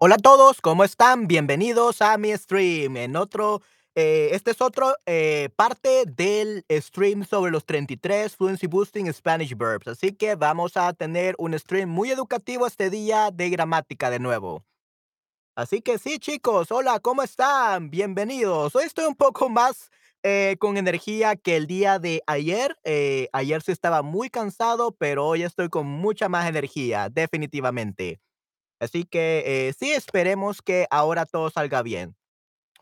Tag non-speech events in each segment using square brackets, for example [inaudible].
Hola a todos, ¿cómo están? Bienvenidos a mi stream. En otro, eh, este es otro eh, parte del stream sobre los 33 Fluency Boosting Spanish Verbs. Así que vamos a tener un stream muy educativo este día de gramática de nuevo. Así que sí, chicos, hola, ¿cómo están? Bienvenidos. Hoy estoy un poco más eh, con energía que el día de ayer. ayer sí estaba muy cansado, pero hoy estoy con mucha más energía, definitivamente. Así que eh, sí, esperemos que ahora todo salga bien.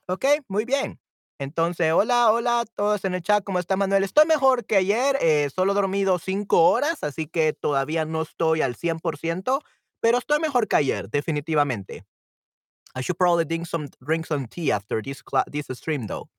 Ok, muy bien. Entonces, hola, hola a todos en el chat, ¿cómo está Manuel? Estoy mejor que ayer, eh, solo he dormido cinco horas, así que todavía no estoy al 100%, pero estoy mejor que ayer, definitivamente. I should probably drink some, drink some tea after this, this stream, though.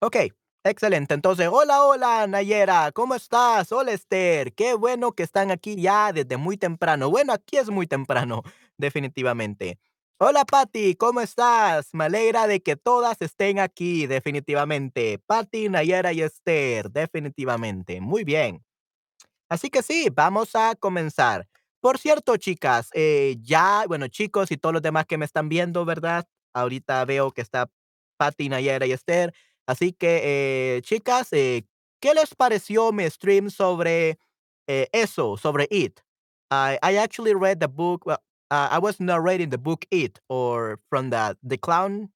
ok, excelente. Entonces, hola, hola, Nayera, ¿cómo estás? Hola, Esther. Qué bueno que están aquí ya desde muy temprano. Bueno, aquí es muy temprano, [laughs] definitivamente. Hola, Patti, ¿cómo estás? Me alegra de que todas estén aquí, definitivamente. Patti, Nayera y Esther, definitivamente. Muy bien. Así que sí, vamos a comenzar. Por cierto, chicas, eh, ya, bueno, chicos y todos los demás que me están viendo, ¿verdad? Ahorita veo que está Patti, Nayera y Esther. Así que, eh, chicas, eh, ¿qué les pareció mi stream sobre eh, eso, sobre It? I, I actually read the book, well, uh, I was narrating the book It, or from the, the clown,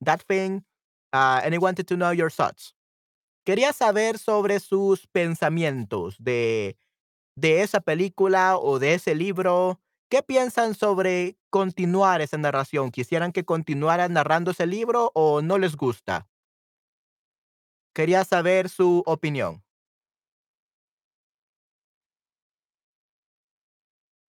that thing, uh, and I wanted to know your thoughts. Quería saber sobre sus pensamientos de, de esa película o de ese libro. ¿Qué piensan sobre continuar esa narración? ¿Quisieran que continuara narrando ese libro o no les gusta? Quería saber su opinión.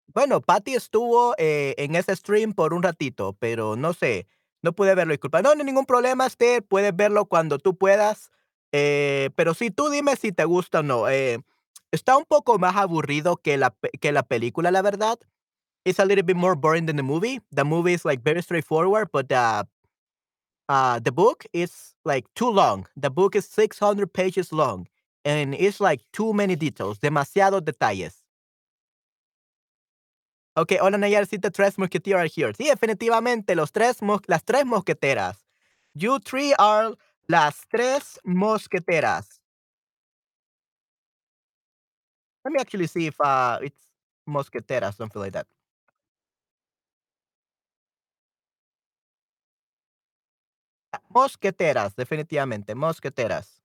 Bueno, Patty estuvo eh, en ese stream por un ratito, pero no sé, no pude verlo, disculpa. No, no hay ningún problema, Esther, puedes verlo cuando tú puedas. Eh, pero sí, tú dime si te gusta o no. Eh, está un poco más aburrido que la, que la película, la verdad. It's a little bit more boring than the movie. The movie is like very straightforward, but the, uh, the book is like too long. The book is 600 pages long and it's like too many details, demasiados detalles. Ok, hola Nayar, sí, the tres are here. Sí, definitivamente, los tres las tres mosqueteras. You three are las tres mosqueteras. Let me actually see if uh, it's mosqueteras, something like that. Mosqueteras, definitivamente, mosqueteras.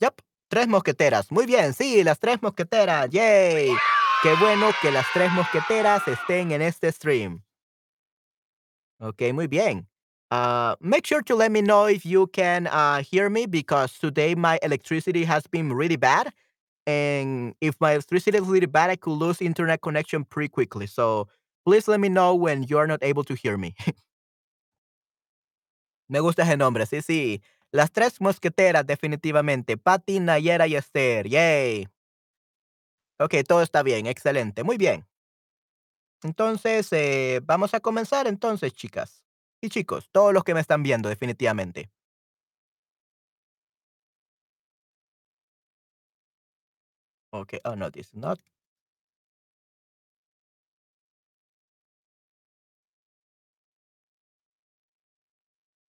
Yep. Tres mosqueteras. Muy bien, sí, las tres mosqueteras. Yay. Qué bueno que las tres mosqueteras estén en este stream. Ok, muy bien. Uh, make sure to let me know if you can uh, hear me because today my electricity has been really bad. And if my electricity is really bad, I could lose internet connection pretty quickly. So please let me know when you're not able to hear me. [laughs] me gusta ese nombre, sí, sí. Las tres mosqueteras, definitivamente. Patty, Nayera y Esther. Yay. Ok, todo está bien. Excelente. Muy bien. Entonces, eh, vamos a comenzar entonces, chicas. Y chicos, todos los que me están viendo, definitivamente. Ok, oh no, this is not.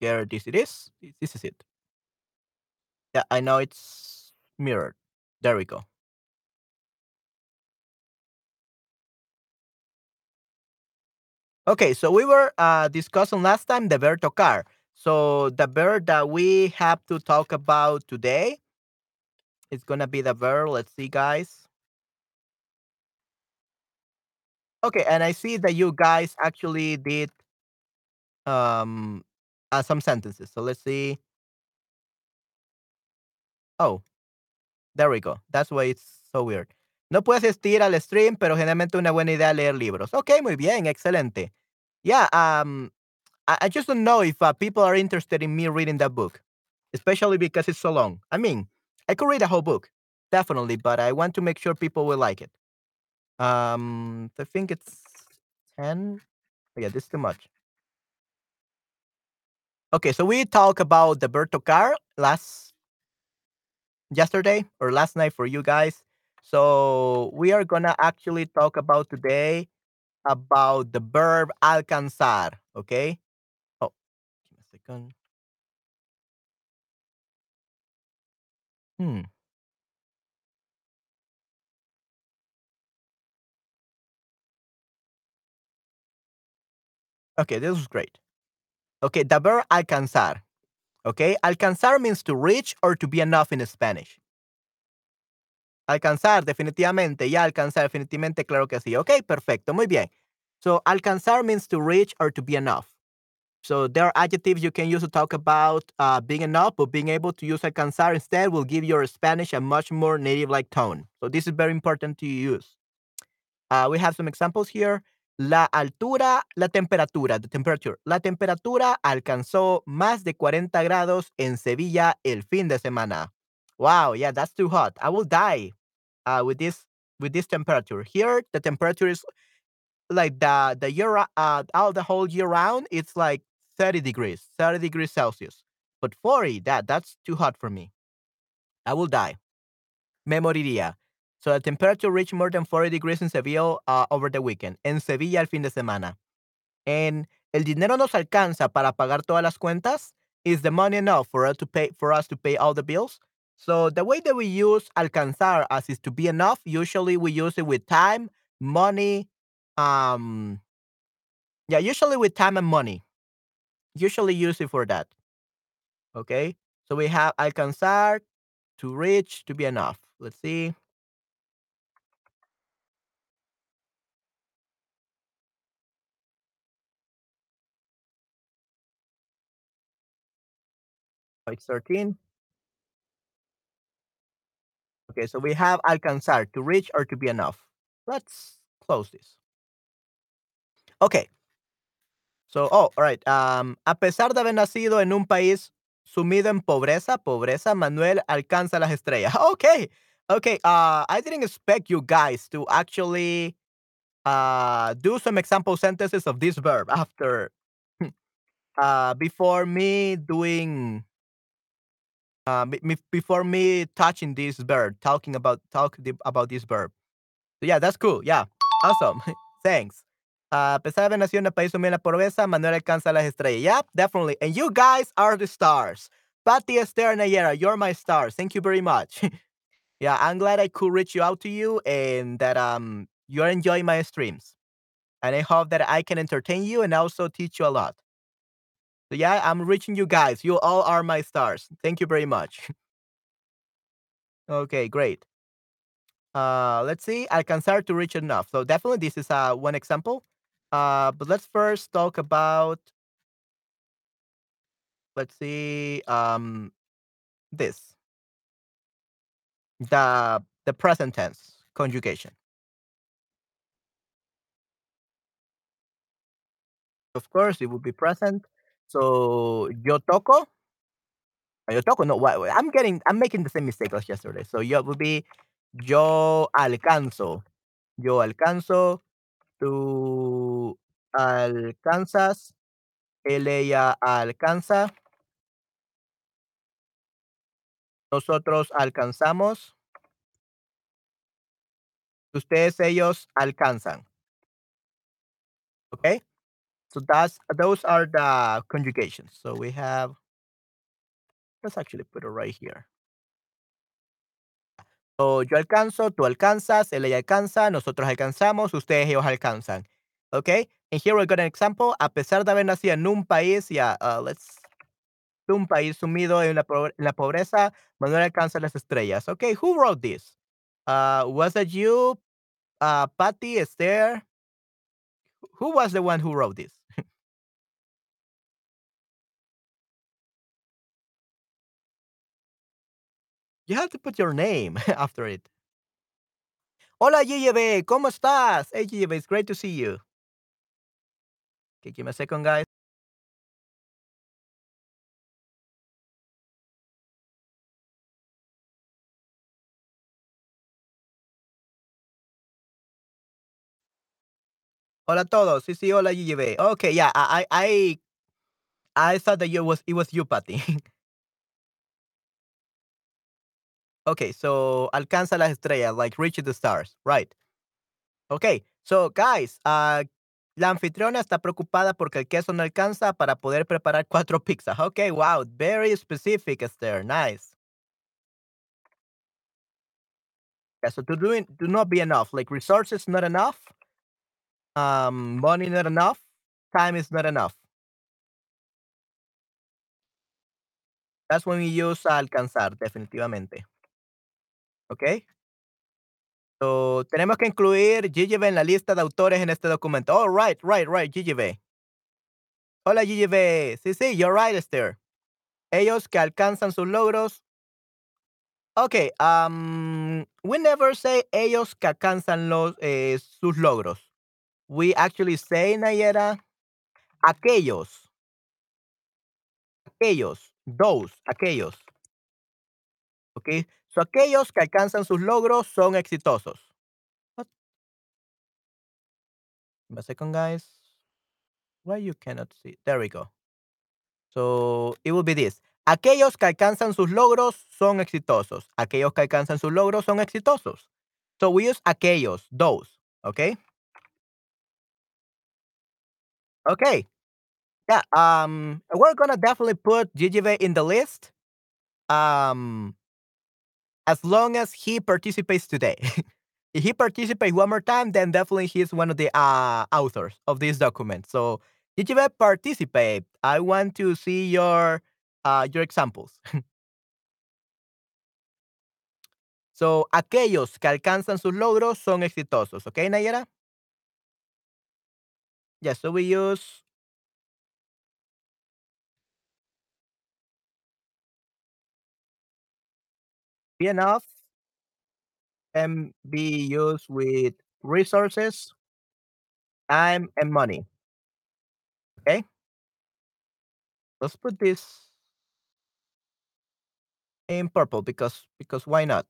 Here, this it is. This is it. Yeah, I know it's mirrored. There we go. Okay, so we were uh, discussing last time the verb tocar. So the verb that we have to talk about today is gonna be the verb. Let's see, guys. Okay, and I see that you guys actually did um uh, some sentences. So let's see. Oh, there we go. That's why it's so weird. No puedes asistir al stream, pero generalmente una buena idea leer libros. Ok, muy bien, excelente. Yeah, um, I, I just don't know if uh, people are interested in me reading that book, especially because it's so long. I mean, I could read a whole book, definitely, but I want to make sure people will like it. Um, I think it's 10. Oh, yeah, this is too much. Okay, so we talked about the verb tocar last yesterday or last night for you guys. So we are gonna actually talk about today about the verb alcanzar. Okay. Oh, give me a second. Hmm. Okay, this is great. Okay, the verb alcanzar. Okay, alcanzar means to reach or to be enough in Spanish. Alcanzar, definitivamente. Ya, alcanzar, definitivamente, claro que sí. Ok, perfecto, muy bien. So, alcanzar means to reach or to be enough. So, there are adjectives you can use to talk about uh, being enough, but being able to use alcanzar instead will give your Spanish a much more native like tone. So, this is very important to use. Uh, we have some examples here. La altura, la temperatura, the temperature. La temperatura alcanzó más de 40 grados en Sevilla el fin de semana. Wow, yeah, that's too hot. I will die uh, with this with this temperature. Here, the temperature is like the the year uh all the whole year round. It's like 30 degrees, 30 degrees Celsius. But 40, that that's too hot for me. I will die. Me moriría. So the temperature reached more than 40 degrees in Sevilla uh, over the weekend. En Sevilla el fin de semana. And el dinero nos alcanza para pagar todas las cuentas. Is the money enough for us to pay for us to pay all the bills? So the way that we use alcanzar as is to be enough, usually we use it with time, money, um yeah, usually with time and money. Usually use it for that. Okay? So we have alcanzar, to reach, to be enough. Let's see. It's 13. Okay, so we have alcanzar, to reach or to be enough. Let's close this. Okay. So, oh, all right. Um, a pesar de haber nacido en un país sumido en pobreza, pobreza, Manuel alcanza las estrellas. [laughs] Okay. Okay. Uh, I didn't expect you guys to actually uh do some example sentences of this verb after [laughs] uh before me doing uh before me touching this bird, talking about talk the- about this bird. So yeah, that's cool. Yeah. Awesome. [laughs] Thanks. A pesar de haber nacido en el país sumido en la pobreza, Manuel alcanza las estrellas. Yep, definitely. And you guys are the stars. Patty, Esther, Nayera, you're my stars. Thank you very much. [laughs] yeah, I'm glad I could reach you out to you and that um you're enjoying my streams. And I hope that I can entertain you and also teach you a lot. So yeah, I'm reaching you guys. You all are my stars. Thank you very much. [laughs] okay, great. Uh, let's see. I can start to reach enough. So definitely this is uh, one example. Uh, but let's first talk about, let's see, um, this, the, the present tense conjugation. Of course, it would be present. So yo toco, yo toco, no, I'm getting, I'm making the same mistake as yesterday. So yo would be yo alcanzo, yo alcanzo, tú alcanzas, él, ella alcanza, nosotros alcanzamos, ustedes, ellos alcanzan. Okay? So that's those are the conjugations. So we have let's actually put it right here. So yo alcanzo, tú alcanzas, él ella alcanza, nosotros alcanzamos, ustedes ellos alcanzan. Okay? And here we got an example. A pesar de haber nacido en un país, yeah, uh, let's un país sumido en la, la pobreza, Manuel alcanza las estrellas. Okay, who wrote this? Uh, was it you, uh, Patty, Esther? Who was the one who wrote this? You have to put your name [laughs] after it. Hola, Yeyebe, ¿cómo estás? Hey, Yeyebe, it's great to see you. Okay, give me a second, guys. Hola todos. Sí, sí, hola, Yeyebe. Okay, yeah, I, I, I I thought that you was it was you, Patty. [laughs] Okay, so alcanza las estrellas, like reach the stars, right? Okay, so guys, uh, la anfitriona está preocupada porque el queso no alcanza para poder preparar [laughs] cuatro pizzas. Okay, wow, very specific, Esther. Nice. Yeah, so to do it, do not be enough. Like resources not enough, um, money not enough, time is not enough. That's when we use alcanzar, definitivamente. Okay. So, tenemos que incluir GGB en la lista de autores en este documento. Oh, right, right, right, GGB. Hola, GGB. Sí, sí, you're right, Esther. Ellos que alcanzan sus logros. Okay, um, we never say ellos que alcanzan los, eh, sus logros. We actually say, Nayera, aquellos. Aquellos. Those. Aquellos. Okay. So, aquellos que alcanzan sus logros son exitosos. What? Second, guys. Why you cannot see? There we go. So, it will be this. Aquellos que alcanzan sus logros son exitosos. Aquellos que alcanzan sus logros son exitosos. So, we use aquellos, those. Okay. Okay. Yeah. Um, we're gonna definitely put GGV in the list. Um, as long as he participates today. [laughs] if he participates one more time, then definitely he's one of the uh, authors of this document. So, GGB participate. I want to see your uh, your examples. [laughs] so, aquellos que alcanzan sus logros son exitosos. Okay, Nayera? Yeah, so we use enough can be used with resources, time, and money. Okay? Let's put this in purple because because why not?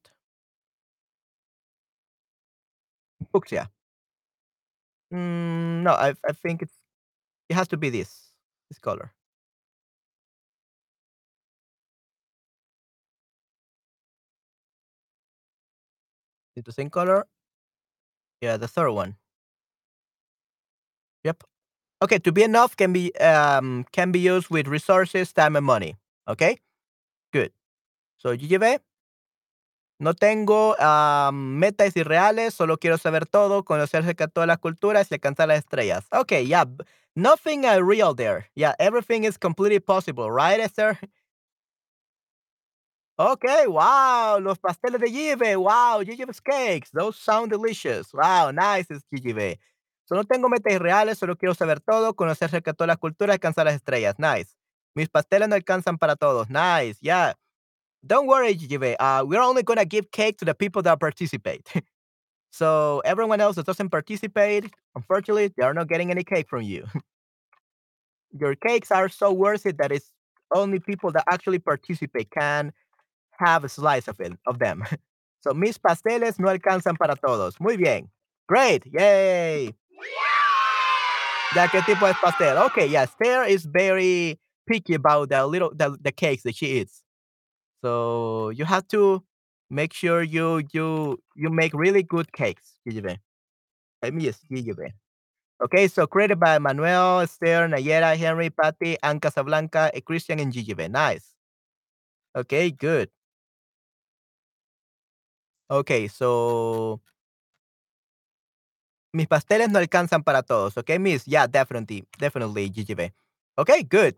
Fuchsia. Mm, no, I I think it's it has to be this this color. Is the same color? Yeah, the third one. Yep. Okay, to be enough can be um can be used with resources, time, and money. Okay, good. So GGB. No tengo um, metas irreales, solo quiero saber todo, conocer acerca de todas las culturas y alcanzar las estrellas. Okay, yeah, nothing uh, real there. Yeah, everything is completely possible, right, Esther? Okay, wow, los pasteles de Gibe, wow, Gigibe's cakes, those sound delicious. Wow, nice, es Gigibe. So, no tengo metas irreales, solo quiero saber todo, conocer acerca de todas las culturas y alcanzar las estrellas. Nice. Mis pasteles no alcanzan para todos. Nice, yeah. Don't worry, Gigibe. Uh, we're only gonna give cake to the people that participate. [laughs] so everyone else that doesn't participate, unfortunately, they are not getting any cake from you. [laughs] Your cakes are so worth it that it's only people that actually participate can have a slice of it of them. [laughs] So mis pasteles no alcanzan para todos. Muy bien. Great. Yay. Yeah. Ya qué tipo de pastel? Okay, yes. Esther is very picky about the little the, the cakes that she eats. So you have to make sure you you you make really good cakes, Gigibe. Let me just Gigibe. Okay, so created by Manuel, Esther, Nayera, Henry, Patty, Anne Casablanca, eh, Christian, and Gigibe. Nice. Okay, good. Okay, so mis pasteles no alcanzan para todos. Okay, Miss. Yeah, definitely, definitely, Gigibe. Okay, good.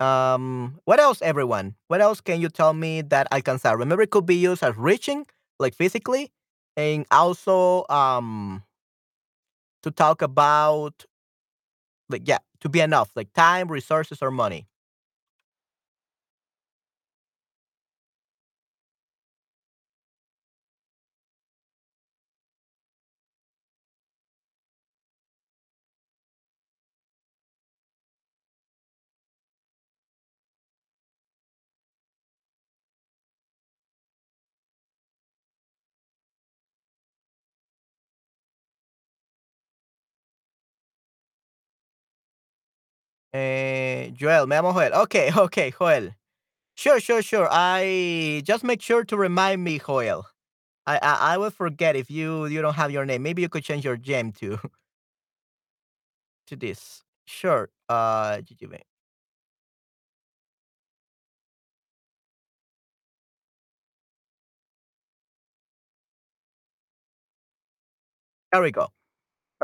Um, what else, everyone? What else can you tell me that alcanzar? Remember, it could be used as reaching, like physically, and also um to talk about like yeah, to be enough, like time, resources, or money. Joel, me llamo Joel. Okay, okay, Joel. Sure, sure, sure. I just make sure to remind me, Joel. I I, I will forget if you you don't have your name. Maybe you could change your gem to [laughs] to this. Sure. Uh, Jujube. there we go.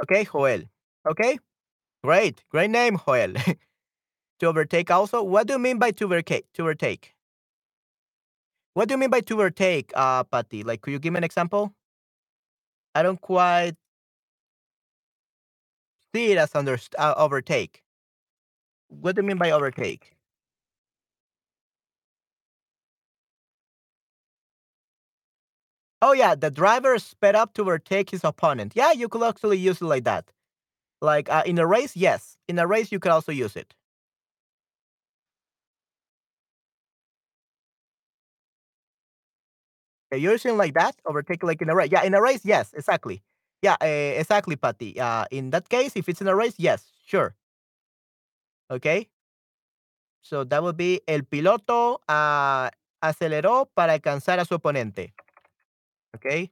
Okay, Joel. Okay, great, great name, Joel. [laughs] to overtake also. What do you mean by to overtake? To overtake. What do you mean by to overtake, uh, Patty? Like, could you give me an example? I don't quite see it as under uh, overtake. What do you mean by overtake? Oh yeah, the driver sped up to overtake his opponent. Yeah, you could actually use it like that. Like uh, in a race, yes. In a race, you could also use it. You're using like that, overtake like in a race. Yeah, in a race, yes, exactly. Yeah, uh, exactly, Patty. Uh, in that case, if it's in a race, yes, sure. Okay. So that would be el piloto uh, aceleró para alcanzar a su oponente. Okay.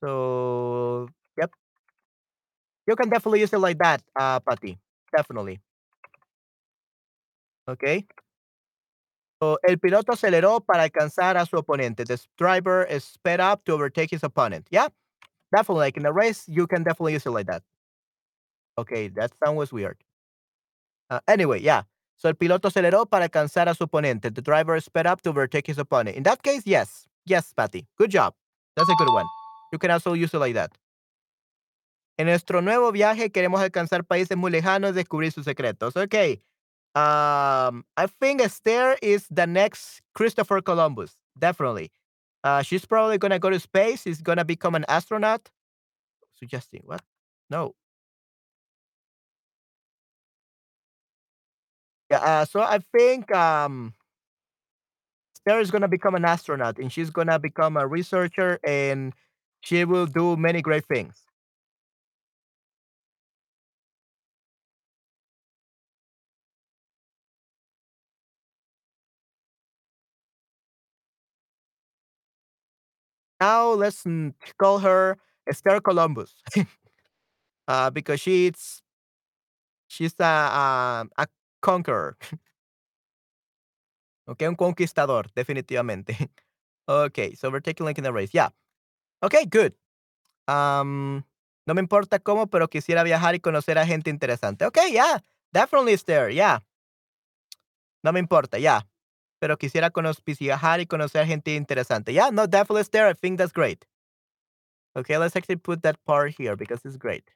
So yep, you can definitely use it like that, uh, Patty. Definitely. Okay. El piloto aceleró para alcanzar a su oponente. The driver sped up to overtake his opponent. Yeah, definitely. Like in a race, you can definitely use it like that. Okay, that sound was weird. Uh, anyway, yeah. So el piloto aceleró para alcanzar a su oponente. The driver sped up to overtake his opponent. In that case, yes. Yes, Patty. Good job. That's a good one. You can also use it like that. En nuestro nuevo viaje queremos alcanzar países muy lejanos y descubrir sus secretos. Okay. Um, I think Esther is the next Christopher Columbus. Definitely. Uh, she's probably gonna go to space. She's gonna become an astronaut. Suggesting what? No. Yeah. Uh, so I think um, Esther is gonna become an astronaut, and she's gonna become a researcher, and she will do many great things. Now let's call her Esther Columbus, [laughs] uh, because she's she's a a, a conqueror. [laughs] Okay, un conquistador, definitivamente. [laughs] Okay, so we're taking like in the race. Yeah. Okay, good. Um, no me importa cómo, pero quisiera viajar y conocer a gente interesante. Okay, yeah, definitely is there. Yeah. No me importa, yeah. Pero quisiera viajar y conocer gente interesante. Yeah, no, definitely is there. I think that's great. Okay, let's actually put that part here because it's great.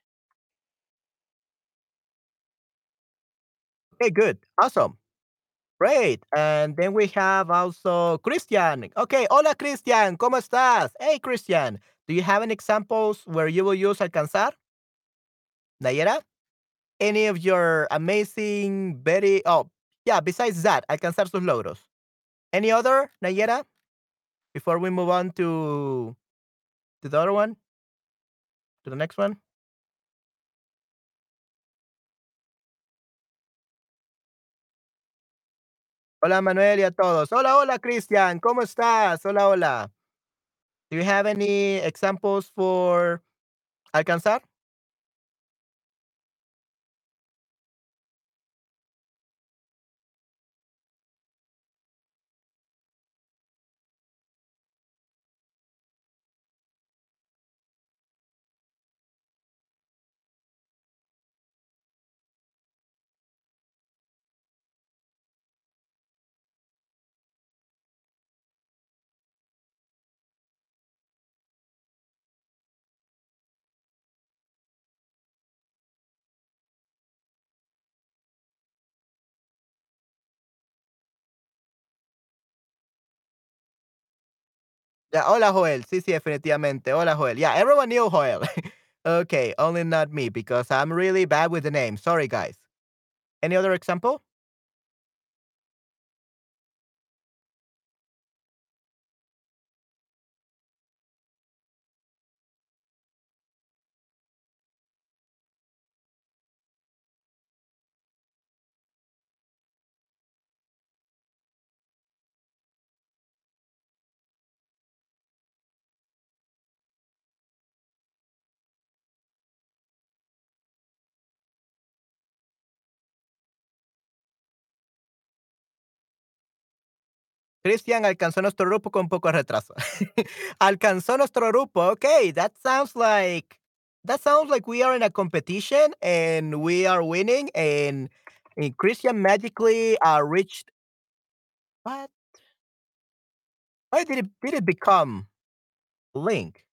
Okay, good. Awesome. Great. And then we have also Christian. Okay, hola Christian, ¿cómo estás? Hey Christian, do you have any examples where you will use alcanzar? Nayera? Any of your amazing, very, oh, yeah, besides that, alcanzar sus logros. Any other, Nayera? Before we move on to, to the other one, to the next one? Hola Manuel y a todos. Hola, hola Christian, ¿cómo estás? Hola, hola. Do you have any examples for alcanzar? Yeah, hola Joel. Sí, sí, definitivamente. Hola Joel. Yeah, everyone knew Joel. [laughs] okay, only not me because I'm really bad with the name. Sorry, guys. Any other example? Cristian alcanzó nuestro grupo con poco retraso. [laughs] alcanzó nuestro grupo. Okay, that sounds like that sounds like we are in a competition and we are winning and, and Christian magically uh, reached what? Why did it did it become Link?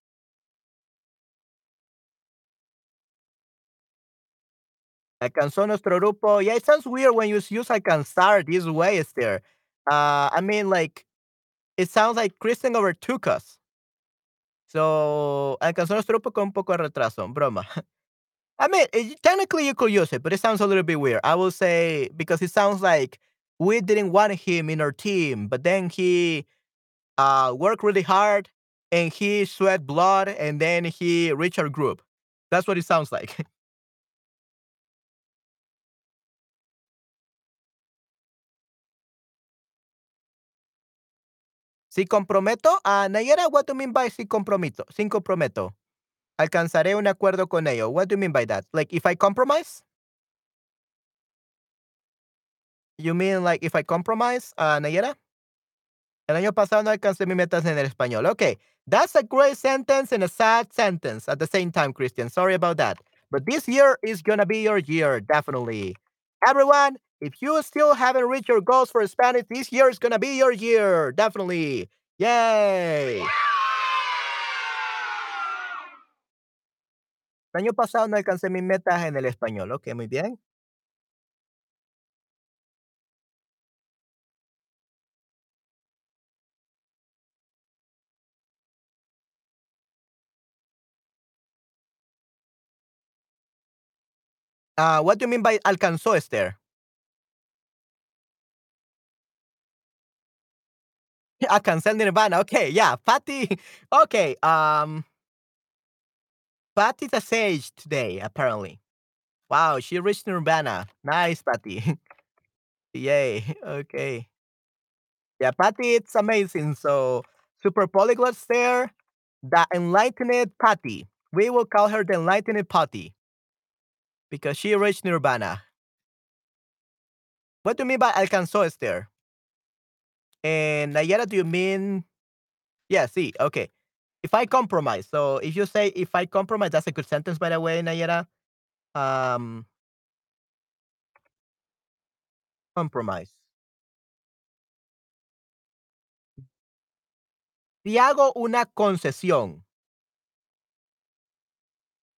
Alcanzó nuestro grupo. Yeah, it sounds weird when you use alcanzar this way, Esther. Uh, I mean, like, it sounds like Christian overtook us. So, alcanzó nuestro grupo con un poco de retraso. Broma. [laughs] I mean, it, technically you could use it, but it sounds a little bit weird. I will say because it sounds like we didn't want him in our team, but then he uh, worked really hard and he sweat blood and then he reached our group. That's what it sounds like. [laughs] Si comprometo, a Nayera, what do you mean by si comprometo? Sin comprometo. Alcanzaré un acuerdo con ello. What do you mean by that? Like if I compromise? You mean like if I compromise, uh, Nayera? El año pasado no alcancé mis metas en el español. Okay, that's a great sentence and a sad sentence at the same time, Christian. Sorry about that. But this year is gonna be your year, definitely. Everyone, if you still haven't reached your goals for Spanish, this year is gonna be your year, definitely. Yay! El año pasado no alcancé mis metas en el español. Ok, muy bien. Uh, what do you mean by alcanzó, Esther? [laughs] Alcancé el nirvana. Okay, yeah. Patty. [laughs] Okay. Um. Patty's a sage today, apparently. Wow, she reached nirvana. Nice, Patty. [laughs] Yay. Okay. Yeah, Patty, it's amazing. So, super polyglots there. The enlightened Patty. We will call her the enlightened Patty because she reached nirvana. What do you mean by alcanzó, Esther? And Nayara, do you mean? Yeah, see, okay. If I compromise, so if you say if I compromise, that's a good sentence, by the way, Nayara. Um, compromise. Si hago una concesión.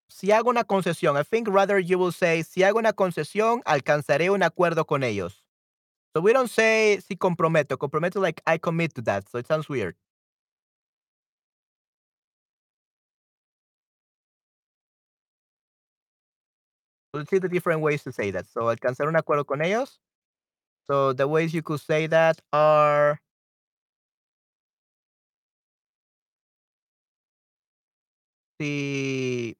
Si hago una concesión, I think rather you will say, si hago una concesión, alcanzaré un acuerdo con ellos. So we don't say si comprometo. Comprometo like I commit to that. So it sounds weird. Let's see the different ways to say that. So alcanzar un acuerdo con ellos. So the ways you could say that are si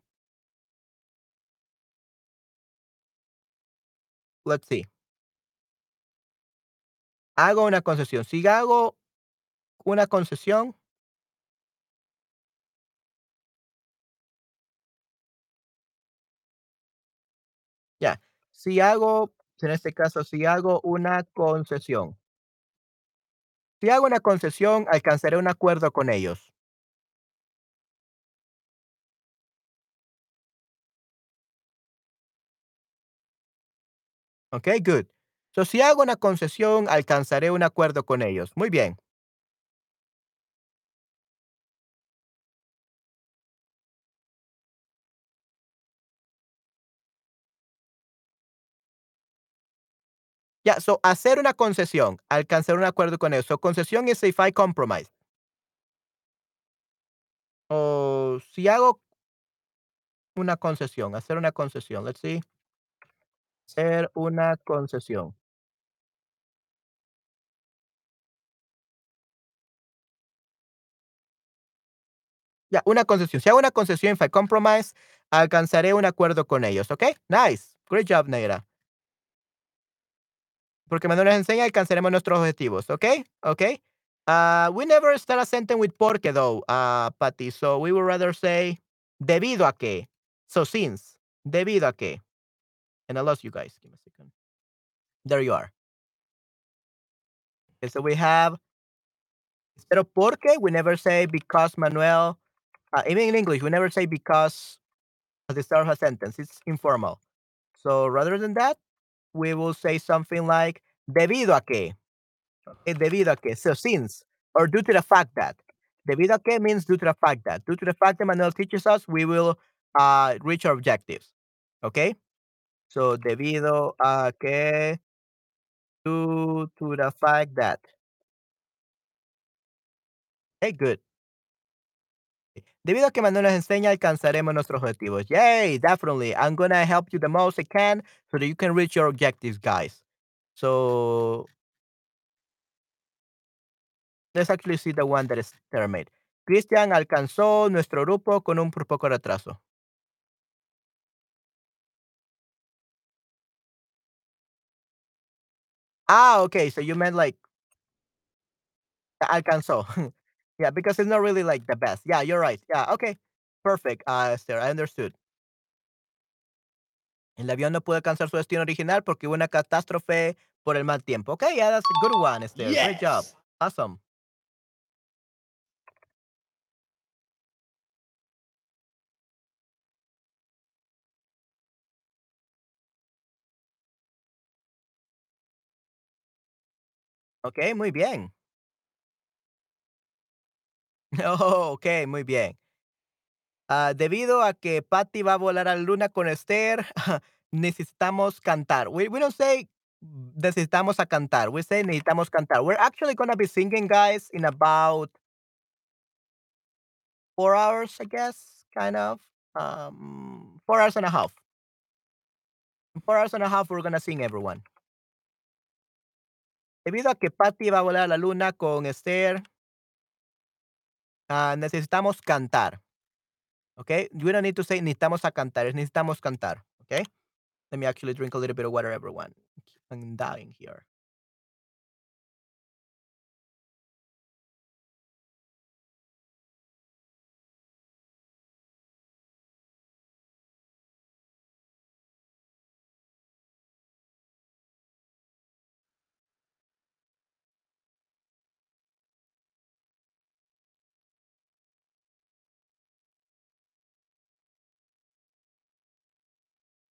let's see. Hago una concesión. Si hago una concesión Ya. Si hago, en este caso, si hago una concesión. Si hago una concesión, alcanzaré un acuerdo con ellos. Okay, good. So, si hago una concesión, alcanzaré un acuerdo con ellos. Muy bien. Yeah, so hacer una concesión, alcanzar un acuerdo con ellos. So, concesión is if I compromise. O si hago una concesión, hacer una concesión. Let's see. Hacer una concesión. Ya, una concesión. Si hago una concesión, if I compromise, alcanzaré un acuerdo con ellos. ¿Ok? Nice. Great job, Negra. Porque cuando nos enseña, alcanzaremos nuestros objetivos. ¿Ok? ¿Ok? Uh, we never start a sentence with porque, though, uh, Patty. So we would rather say debido a que. So since. Debido a que. And I lost you guys. Give me a second. There you are. Okay, so we have Instead of porque, we never say because Manuel. Uh, even in English, we never say because at the start of a sentence. It's informal. So rather than that, we will say something like debido a que. Okay, debido a que. So since or due to the fact that. Debido a que means due to the fact that. Due to the fact that Manuel teaches us, we will uh, reach our objectives. Okay? So debido a que due to the fact that. Okay, good. Debido a que Manuel nos enseña, alcanzaremos nuestros objetivos. Yay, definitely. I'm gonna help you the most I can so that you can reach your objectives, guys. So let's actually see the one that is made. Cristian alcanzó nuestro grupo con un poco de retraso. Ah, okay. So you meant like alcanzó. [laughs] yeah, because it's not really like the best. Yeah, you're right. Yeah, okay. Perfect, uh, Esther. I understood. El avión no pudo alcanzar su destino original porque hubo una catástrofe por el mal tiempo. Okay, yeah, that's a good one, Esther. Yes. Great job. Awesome. Okay, muy bien. [laughs] Oh, okay, muy bien. Ah, debido a que Patty va a volar a la luna con Esther, [laughs] necesitamos cantar. We, we don't say necesitamos a cantar. We say necesitamos cantar. We're actually going to be singing, guys, in about four hours, I guess, kind of. Um, four hours and a half. Four hours and a half, we're going to sing, everyone. Debido a que Patty va a volar a la luna con Esther, ah, necesitamos cantar. Okay? We don't need to say necesitamos a cantar, es necesitamos cantar. Okay? Let me actually drink a little bit of water, everyone. I'm dying here.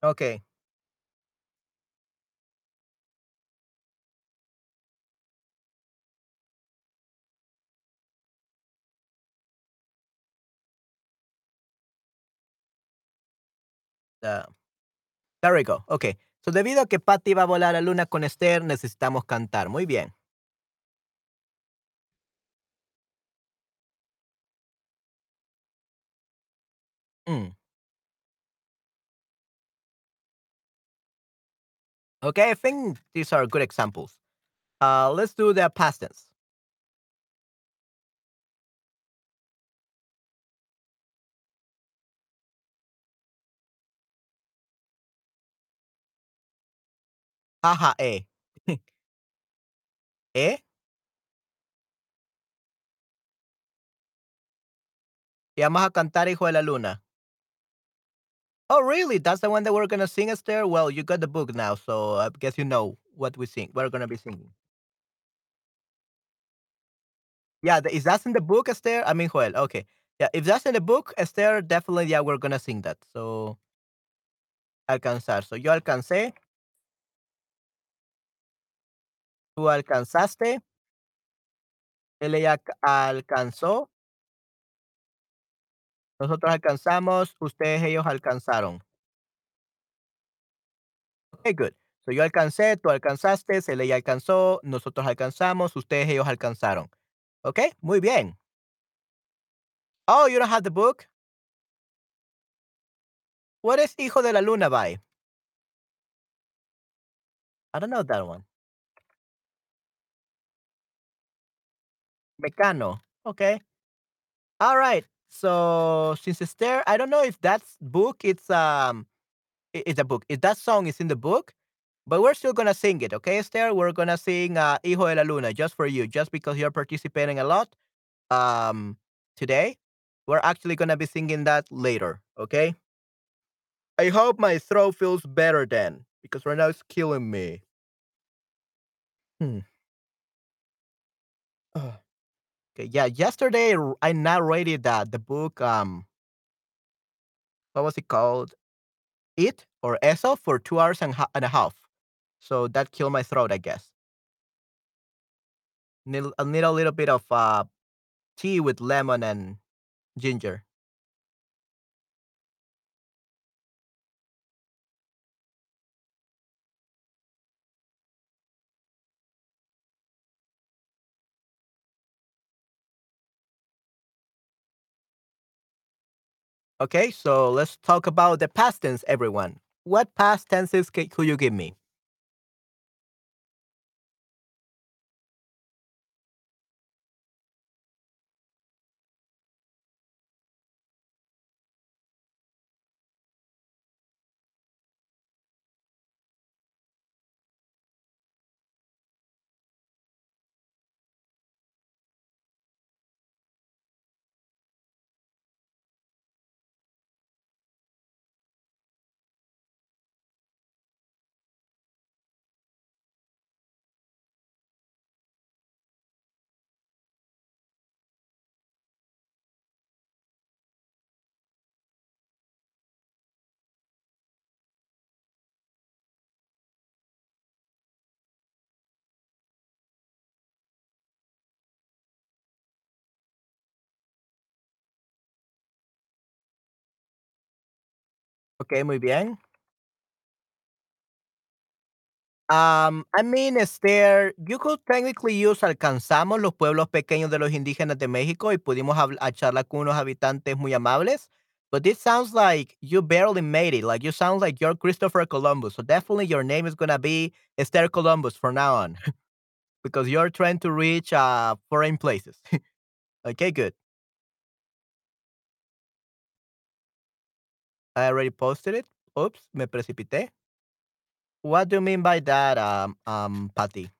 Okay. Uh, there we go. Okay. So, debido a que Patty va a volar a luna con Esther, necesitamos cantar. Muy bien. Mm. Okay, I think these are good examples. Uh, let's do the past tense. Haha, eh. [laughs] ¿Eh? Y vamos a cantar Hijo de la Luna. Oh, really? That's the one that we're gonna sing, Esther? Well, you got the book now, so I guess you know what we sing. We're gonna be singing. Yeah, the, is that in the book, Esther? I mean, Joel. Okay. Yeah, if that's in the book, Esther, definitely, yeah, we're gonna sing that. So, alcanzar. So, yo alcancé. Tú alcanzaste. Él ella alcanzó. Nosotros alcanzamos. Ustedes, ellos alcanzaron. Okay, good. So, yo alcancé, tú alcanzaste, él ella alcanzó, nosotros alcanzamos, ustedes, ellos alcanzaron. Okay, muy bien. Oh, you don't have the book? What is Hijo de la Luna by? I don't know that one. Mecano. Okay. All right. So since it's there, I don't know if that's book. It's um, i- it's a book. If that song is in the book, but we're still gonna sing it. Okay, Esther. We're gonna sing uh, "Hijo de la Luna" just for you, just because you're participating a lot. Um, today, we're actually gonna be singing that later. Okay. I hope my throat feels better then, because right now it's killing me. Hmm. [sighs] Ugh. Yeah, yesterday I narrated that the book. Um, what was it called? It or Eso for two hours and, and a half. So that killed my throat, I guess. Need, I need a little bit of uh, tea with lemon and ginger. Okay, so let's talk about the past tense, everyone. What past tenses could you give me? Okay, muy bien. Um, I mean, is there you could technically use alcanzamos los pueblos pequeños de los indígenas de México y pudimos habl- a charlar con unos habitantes muy amables. But this sounds like you barely made it. Like you sound like you're Christopher Columbus. So definitely your name is gonna be Esther Columbus from now on [laughs] because you're trying to reach uh foreign places. [laughs] okay, good. I already posted it. Oops, me precipité. What do you mean by that, um, um, Patty?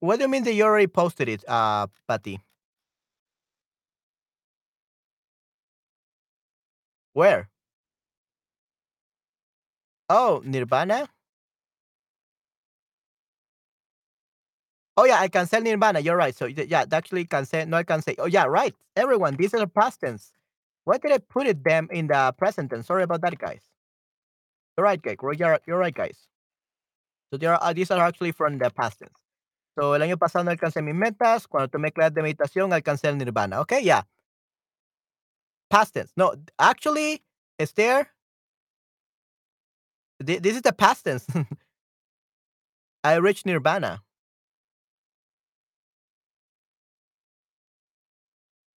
What do you mean that you already posted it, uh, Patty? Where? Oh, Nirvana? Oh, yeah, I cancel Nirvana. You're right. So, yeah, actually cancel, no I cancel. Oh, yeah, right. Everyone, these are past tense. Why did I put it them in the present tense? Sorry about that, guys. You're right, guys. You're, you're right, guys. So, they are, uh, these are actually from the past tense. So, el año pasado no alcancé mis metas. Cuando tomé clases de meditación, alcancé el Nirvana. Okay, yeah. Past tense. No, actually, Esther, thi- this is the past tense. [laughs] I reached Nirvana.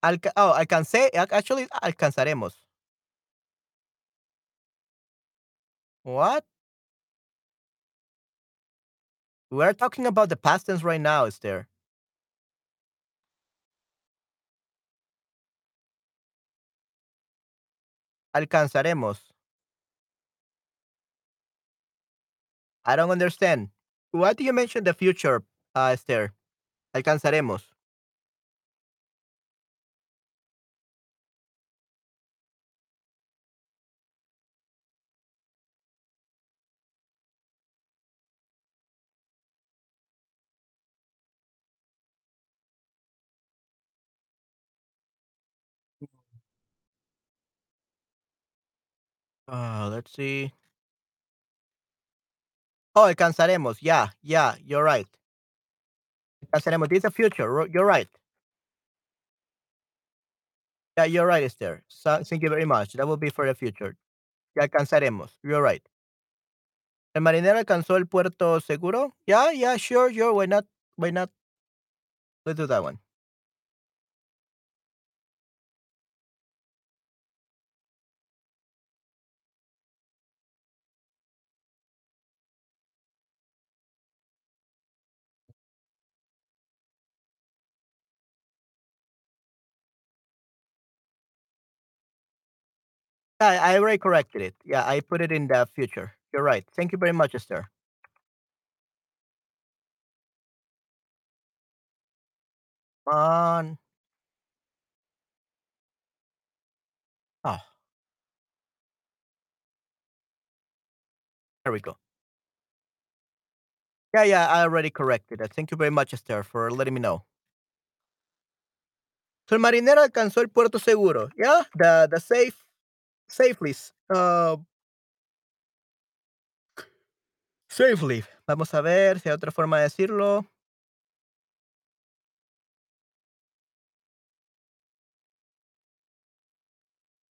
Alca- oh, alcancé. ac- Actually, alcanzaremos. What? We're talking about the past tense right now, is there? Alcanzaremos. I don't understand. Why do you mention the future, uh, Esther? Alcanzaremos. Uh, let's see. Oh, alcanzaremos. Yeah, yeah, you're right. Alcanzaremos. This is the future. You're right. Yeah, you're right, Esther. So, thank you very much. That will be for the future. Ya alcanzaremos. You're right. El marinero alcanzó el puerto seguro. Yeah, yeah, sure, sure. Why not? Why not? Let's do that one. Yeah, I already corrected it. Yeah, I put it in the future. You're right. Thank you very much, Esther. On. Oh, there we go. Yeah, yeah, I already corrected it. Thank you very much, Esther, for letting me know. So el marinero alcanzó el puerto seguro. Yeah, the the safe safely. Uh, safely. Vamos a ver si hay otra forma de decirlo.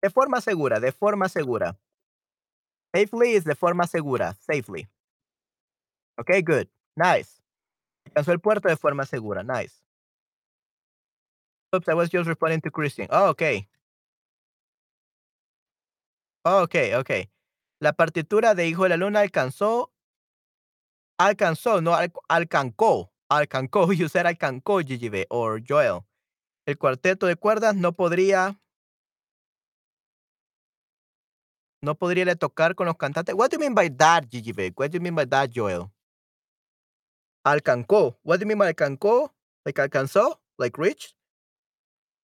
De forma segura, de forma segura. Safely is de forma segura. Safely. Okay, good. Nice. Alcanzó el puerto de forma segura. Nice. Oops, I was just responding to Christian. Oh, okay. Oh, okay, okay. La partitura de Hijo de la Luna alcanzó, alcanzó, no al, alcancó, alcancó. [laughs] You said alcancó, GGB, or Joel. El cuarteto de cuerdas no podría, no podría tocar con los cantantes. What do you mean by that, GGB? What do you mean by that, Joel? Alcancó. What do you mean by alcancó? Like alcanzó? Like reached?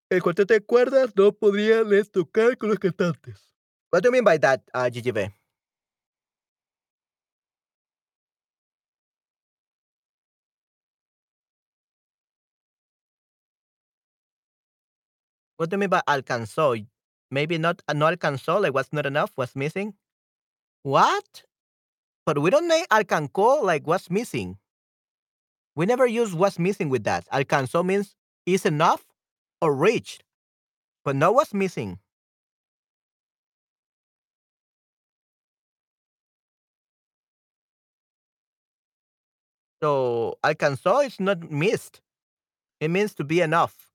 El cuarteto de cuerdas no podría les tocar con los cantantes. What do you mean by that, uh, GGB? What do you mean by alcanzó? Maybe not, no alcanzó, like what's not enough, what's missing? What? But we don't say alcanzó, like what's missing. We never use what's missing with that. Alcanzó means is enough or reached, but no what's missing. So alcanzó is not missed. It means to be enough.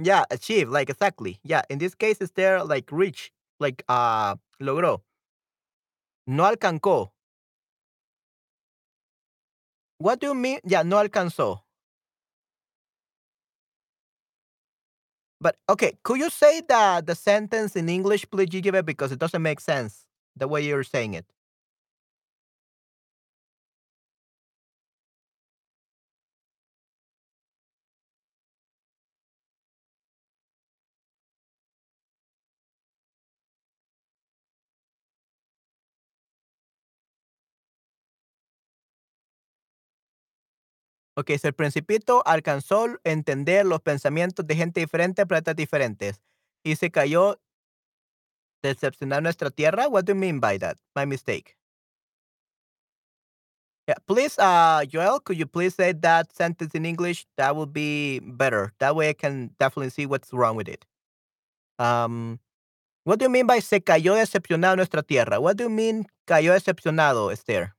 Yeah, achieve, like exactly. Yeah, in this case, is there like reach, like uh logró. No alcanzó. What do you mean? Yeah, no alcanzó. But okay, could you say the the sentence in English, please, Gigibe, because it doesn't make sense the way you're saying it. Ok, el principito alcanzó entender los pensamientos de gente diferente, planetas diferentes, y se cayó decepcionar nuestra tierra. What do you mean by that? My mistake. Please, uh, Joel, could you please say that sentence in English? That would be better. That way I can definitely see what's wrong with it. Um, what do you mean by se cayó decepcionado nuestra tierra? What do you mean cayó decepcionado, Esther?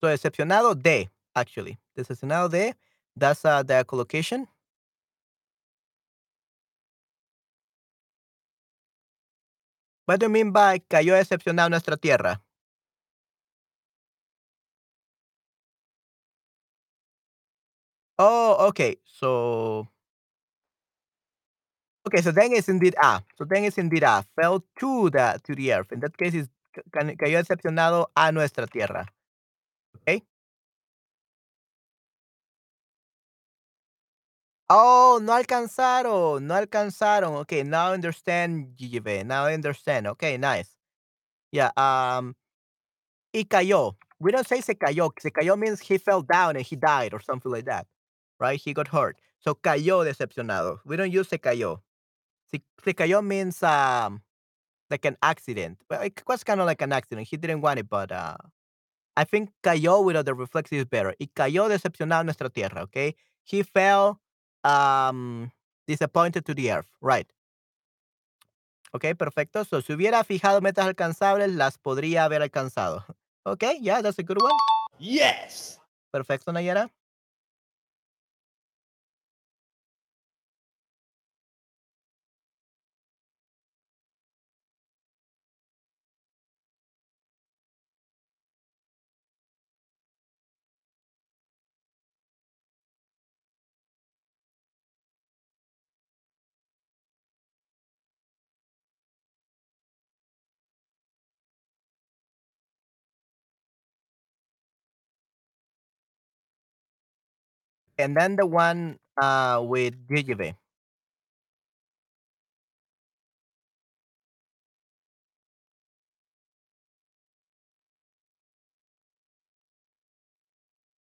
So decepcionado de, actually. Decepcionado de, that's uh, the collocation. What do you mean by cayó decepcionado nuestra tierra? Oh, okay. So okay, so then it's indeed A. So then it's indeed A. Fell to the to the earth. In that case, it's ca- cayó decepcionado a nuestra tierra. Okay. Oh, no alcanzaron, no alcanzaron. Okay, now I understand. Now I understand. Okay, nice. Yeah. Um. Y cayó. We don't say se cayó. Se cayó means he fell down and he died or something like that, right? He got hurt. So cayó decepcionado. We don't use se cayó. Se, se cayó means um like an accident. Well, it was kind of like an accident. He didn't want it, but uh, I think cayó without the reflex is better. Y cayó decepcionado nuestra tierra. Okay, he fell um disappointed to the earth. Right. Okay, perfecto. So si hubiera fijado metas alcanzables, las podría haber alcanzado. [laughs] Okay, yeah, that's a good one. Yes. Perfecto, Nayara. And then the one, uh, with GGB.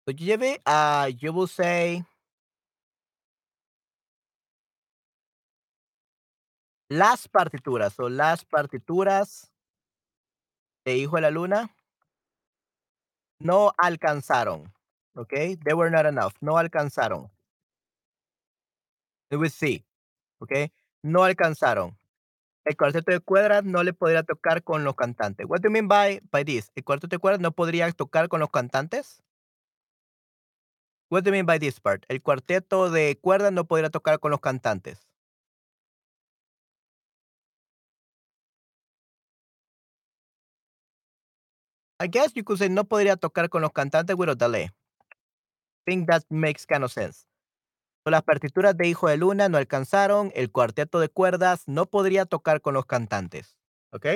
So uh, you will say las partituras. So las partituras de Hijo de la Luna no alcanzaron. Okay? They were not enough. No alcanzaron. It was C. Okay? No alcanzaron. El cuarteto de cuerdas no le podría tocar con los cantantes. What do you mean by, by this? ¿El cuarteto de cuerdas no podría tocar con los cantantes? What do you mean by this part? El cuarteto de cuerdas no podría tocar con los cantantes. I guess you could say no podría tocar con los cantantes with a delay. Think that makes kind of sense. Las partituras de Hijo de Luna no alcanzaron, el cuarteto de cuerdas no podría tocar con los cantantes. ¿Ok?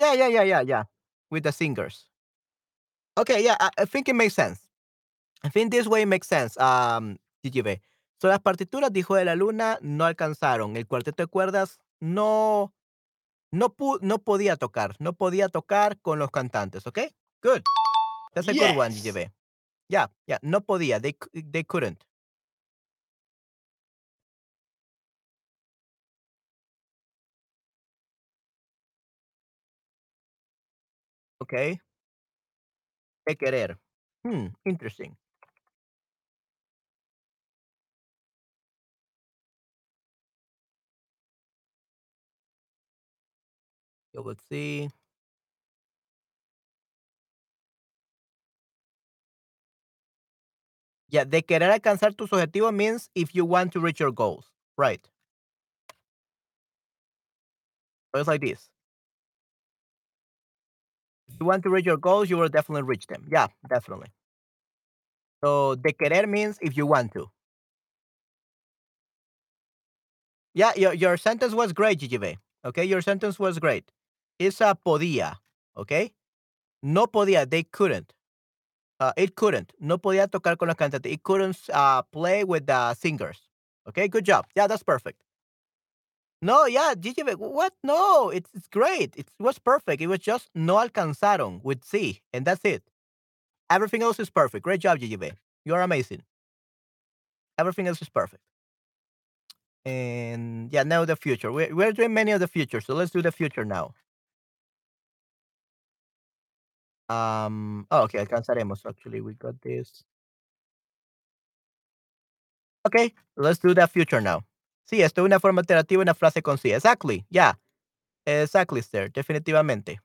Yeah, yeah, yeah, yeah, yeah. With the singers. Okay, yeah, I, I think it makes sense. I think this way makes sense. Um, TGV. So, las partituras de Hijo de la Luna no alcanzaron. El cuarteto de cuerdas no, no, pu no podía tocar. No podía tocar con los cantantes. Okay? Good. That's a good one, Yes. TGV. Yeah, yeah. No podía. They, they couldn't. Okay? De querer. Hmm, interesting. So let's see. Yeah, de querer alcanzar tus objetivos means if you want to reach your goals. Right. So it's like this. If you want to reach your goals, you will definitely reach them. Yeah, definitely. So de querer means if you want to. Yeah, your, your sentence was great, GGB. Okay, your sentence was great. It's a podía. Okay. No podía. They couldn't. Uh, it couldn't. No podía tocar con los cantantes. It couldn't uh, play with the singers. Okay, good job. Yeah, that's perfect. No, yeah, GGB. What? No, it's, it's great. It was perfect. It was just no alcanzaron with C, and that's it. Everything else is perfect. Great job, GGB. You're amazing. Everything else is perfect. And yeah, now the future. We're, we're doing many of the future, so let's do the future now. Um. Oh, okay, alcanzaremos. Actually, we got this. Okay, let's do the future now. Sí, esto es una forma alternativa, una frase con sí. Exactly. Yeah. Exactly, sir. Definitivamente.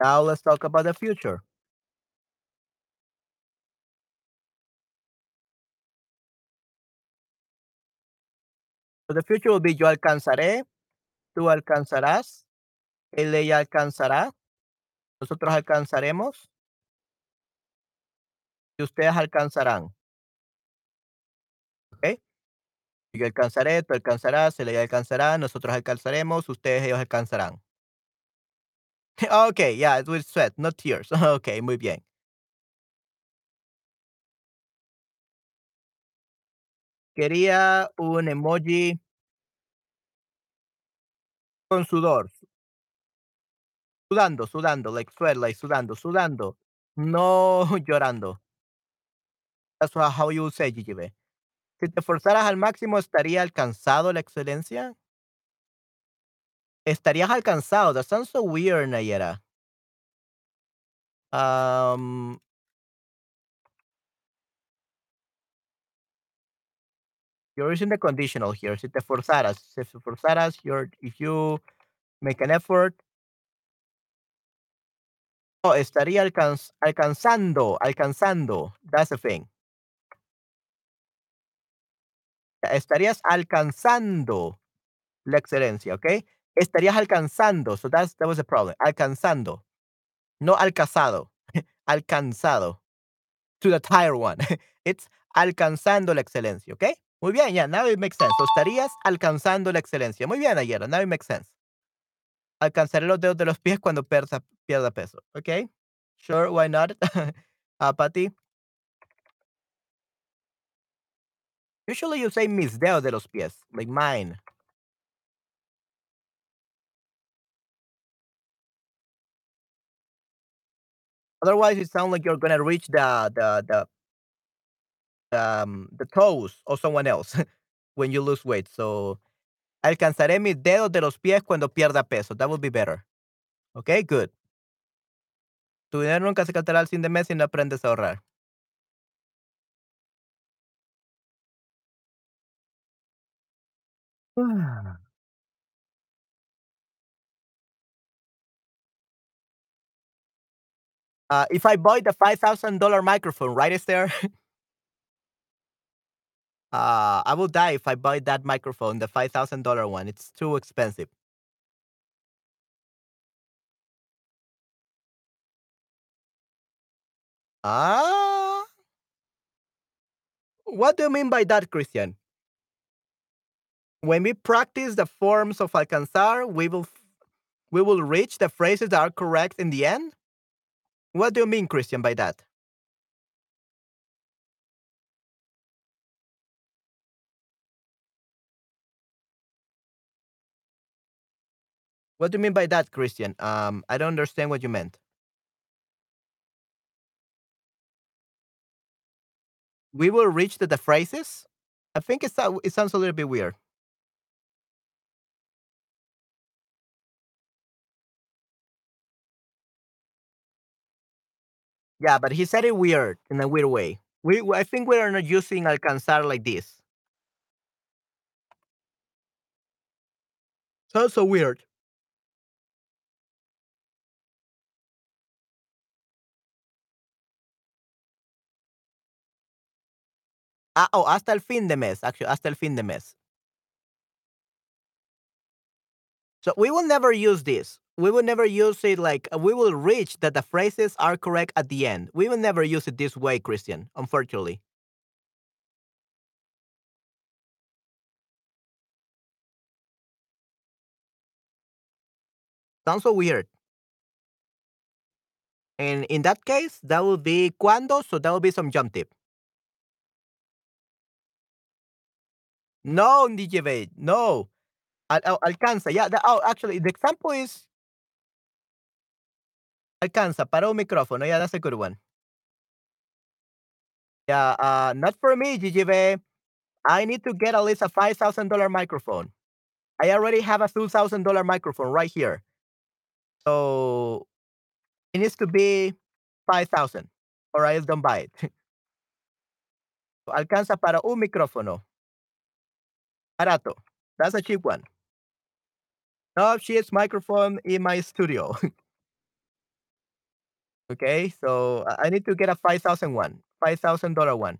Now let's talk about the future. The future will be yo alcanzaré, tú alcanzarás, él ella alcanzará, nosotros alcanzaremos y ustedes alcanzarán. ¿Ok? Yo alcanzaré, tú alcanzarás, él ella alcanzará, nosotros alcanzaremos, ustedes ellos alcanzarán. [laughs] okay, yeah, it was sweat, not tears. [laughs] okay, muy bien. Quería un emoji con sudor. Sudando, sudando, like sweat, like sudando, sudando. No [laughs] llorando. That's how you say, GGB. Si te forzaras al máximo, ¿estaría alcanzado la excelencia? Estarías alcanzado. That sounds so weird, Nayera. Um, you're using the conditional here. Si te forzaras, si te forzaras, you're, if you make an effort. Oh, estaría alcanz- alcanzando, alcanzando. That's the thing. Estarías alcanzando la excelencia, ¿ok? Estarías alcanzando, so that's that was the problem, alcanzando, no alcanzado, [laughs] alcanzado, to the tier one. [laughs] It's alcanzando la excelencia, ¿ok? Muy bien, yeah, now it makes sense. So, estarías alcanzando la excelencia. Muy bien, Nayera, now it makes sense. Alcanzaré los dedos de los pies cuando persa pierda peso, ¿ok? Sure, why not? [laughs] Ah, Patty. Usually you say mis dedos de los pies, like mine. Otherwise, it sound like you're gonna reach the the the um, the toes of someone else [laughs] when you lose weight. So, alcanzaré mis dedos de los pies cuando pierda peso. That would be better. Okay, good. Tu dinero nunca se gastará al fin de mes si no aprendes a ahorrar. Uh, if I buy the $5,000 microphone, right, Esther? [laughs] uh, I will die if I buy that microphone, the $5,000 one. It's too expensive. Ah. What do you mean by that, Christian? When we practice the forms of alcanzar, we will we will reach the phrases that are correct in the end? What do you mean, Christian, by that? What do you mean by that, Christian? Um, I don't understand what you meant. We will reach the, the phrases? I think it, sou- it sounds a little bit weird. Yeah, but he said it weird in a weird way. We I think we are not using alcanzar like this. Sounds so weird. Ah, oh, hasta el fin de mes, actually, hasta el fin de mes. So we will never use this. We will never use it like uh, we will reach that the phrases are correct at the end. We will never use it this way, Christian, unfortunately. Sounds so weird. And in that case, that will be cuando, so that will be subjunctive. No, DJ Bait, no. Al- al- alcanza, yeah. the- oh, actually, the example is alcanza, para un micrófono. Yeah, that's a good one. Yeah, uh, not for me, GGB. I need to get at least a five thousand dollar microphone. I already have a two thousand dollar microphone right here, so it needs to be five thousand, or else don't buy it. [laughs] Alcanza para un micrófono. Barato. That's a cheap one. No, cheapest microphone in my studio. [laughs] okay, so I I need to get a five thousand one, five thousand dollar one.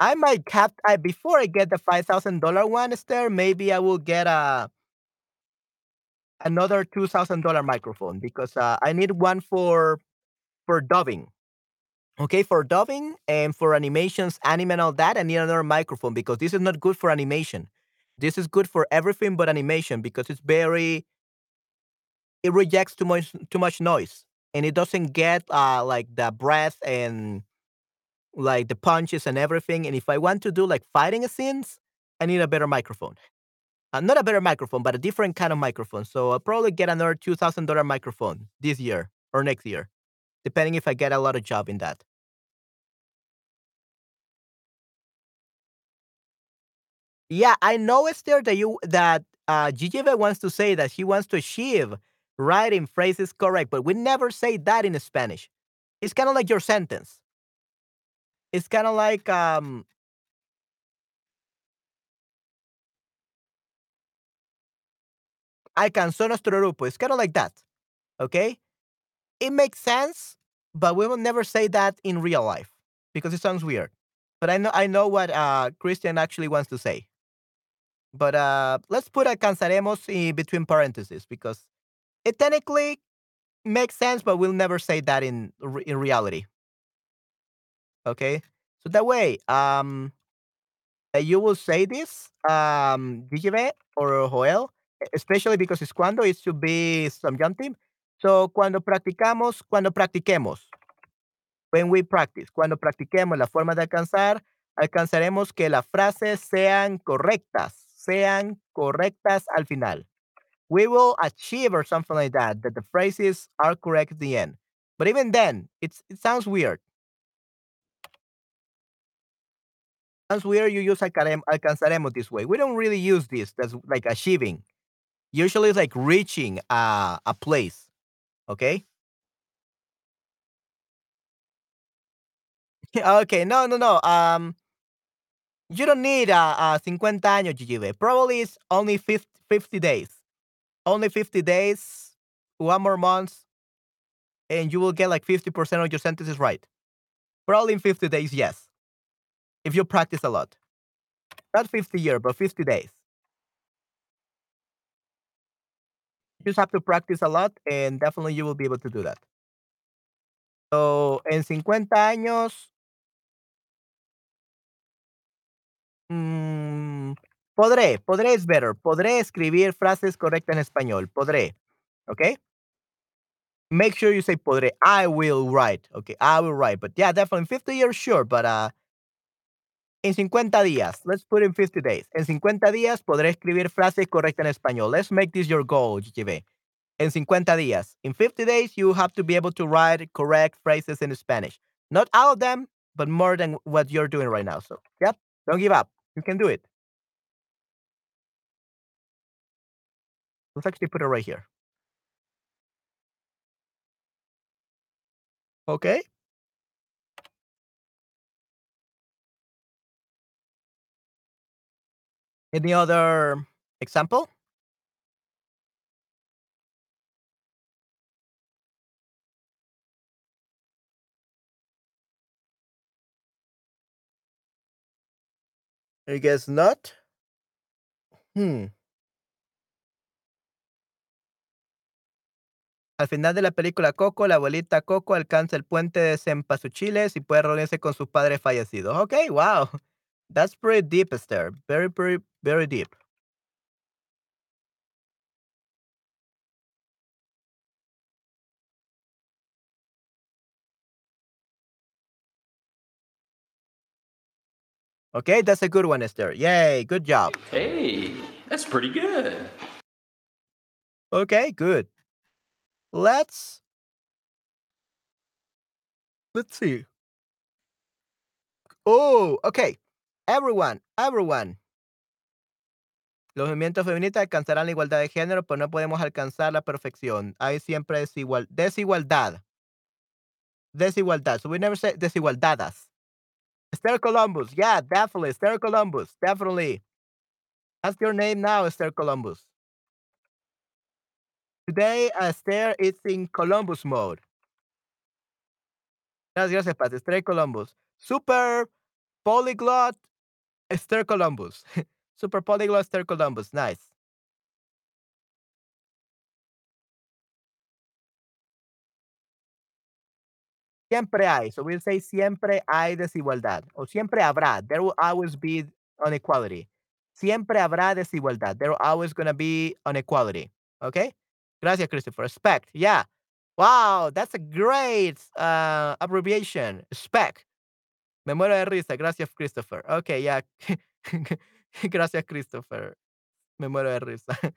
I might have I before I get the five thousand dollar one, Esther, maybe I will get a another two thousand dollar microphone because uh, I need one for for dubbing. Okay, for dubbing and for animations, anime and all that, I need another microphone because this is not good for animation. This is good for everything but animation because it's very it rejects too much too much noise and it doesn't get uh like the breath and like the punches and everything. And if I want to do like fighting scenes, I need a better microphone. Uh, not a better microphone, but a different kind of microphone. So I'll probably get another two thousand dollar microphone this year or next year, depending if I get a lot of job in that. Yeah, I know Esther that you that uh GGB wants to say that he wants to achieve writing phrases correct, but we never say that in Spanish. It's kind of like your sentence. It's kind of like um alcanzó nuestro grupo. It's kind of like that. Okay? It makes sense, but we will never say that in real life because it sounds weird. But I know I know what uh Christian actually wants to say. But uh, let's put alcanzaremos in between parentheses because it technically makes sense, but we'll never say that in in reality. Okay, so that way, um, you will say this, um, Gigebe or Joel, especially because it's cuando it should be subjunctive. So cuando practicamos, cuando practiquemos, when we practice, cuando practiquemos la forma de alcanzar, alcanzaremos que las frases sean correctas, sean correctas al final. We will achieve or something like that, that the phrases are correct at the end. But even then, it's it sounds weird. Sounds weird you use alcanzaremos this way. We don't really use this That's like achieving. Usually it's like reaching a, a place. Okay? [laughs] okay, no, no, no. Um you don't need uh, uh 50 años, Gigibe. Probably it's only 50, 50 days. Only 50 days, one more month, and you will get like 50% of your sentences right. Probably in 50 days, yes. If you practice a lot. Not 50 years, but 50 days. You just have to practice a lot, and definitely you will be able to do that. So, en 50 años, mm, podré, podré es better. Podré escribir frases correctas en español. Podré. Okay? Make sure you say podré. I will write. Okay, I will write. But yeah, definitely 50 years, sure. But uh, en 50 días, let's put in 50 days. En 50 días podré escribir frases correctas en español. Let's make this your goal, GGB. En 50 días. In 50 days, you have to be able to write correct phrases in Spanish. Not all of them, but more than what you're doing right now. So, yep, don't give up. You can do it. Let's actually put it right here. Okay. Any other example? I guess not. Hmm. Al final de la película Coco, la abuelita Coco alcanza el puente de Cempasúchiles y puede reunirse con sus padres fallecidos. Okay, wow. That's pretty deep, Esther. Very, very, very deep. Okay, that's a good one, Esther. Yay, good job. Hey, that's pretty good. Okay, good. Let's let's see. Oh, okay. Everyone, everyone. Los movimientos feministas alcanzarán la igualdad de género, pero no podemos alcanzar la perfección. Hay siempre desigual desigualdad. Desigualdad. So we never say desigualdadas. Esther Columbus. Yeah, definitely. Esther Columbus. Definitely. That's your name now, Esther Columbus. Today, Esther is in Columbus mode. Gracias, Pat. Esther Columbus. Super polyglot Esther Columbus. [laughs] Super polyglot Esther Columbus. Nice. Siempre hay. So we'll say siempre hay desigualdad. O siempre habrá. There will always be inequality. Siempre habrá desigualdad. There will always going to be inequality. Okay? Gracias, Christopher. Respect. Yeah. Wow, that's a great uh, abbreviation. Spec. Me muero de risa. Gracias, Christopher. Okay, yeah. [laughs] Gracias, Christopher. Me muero de risa.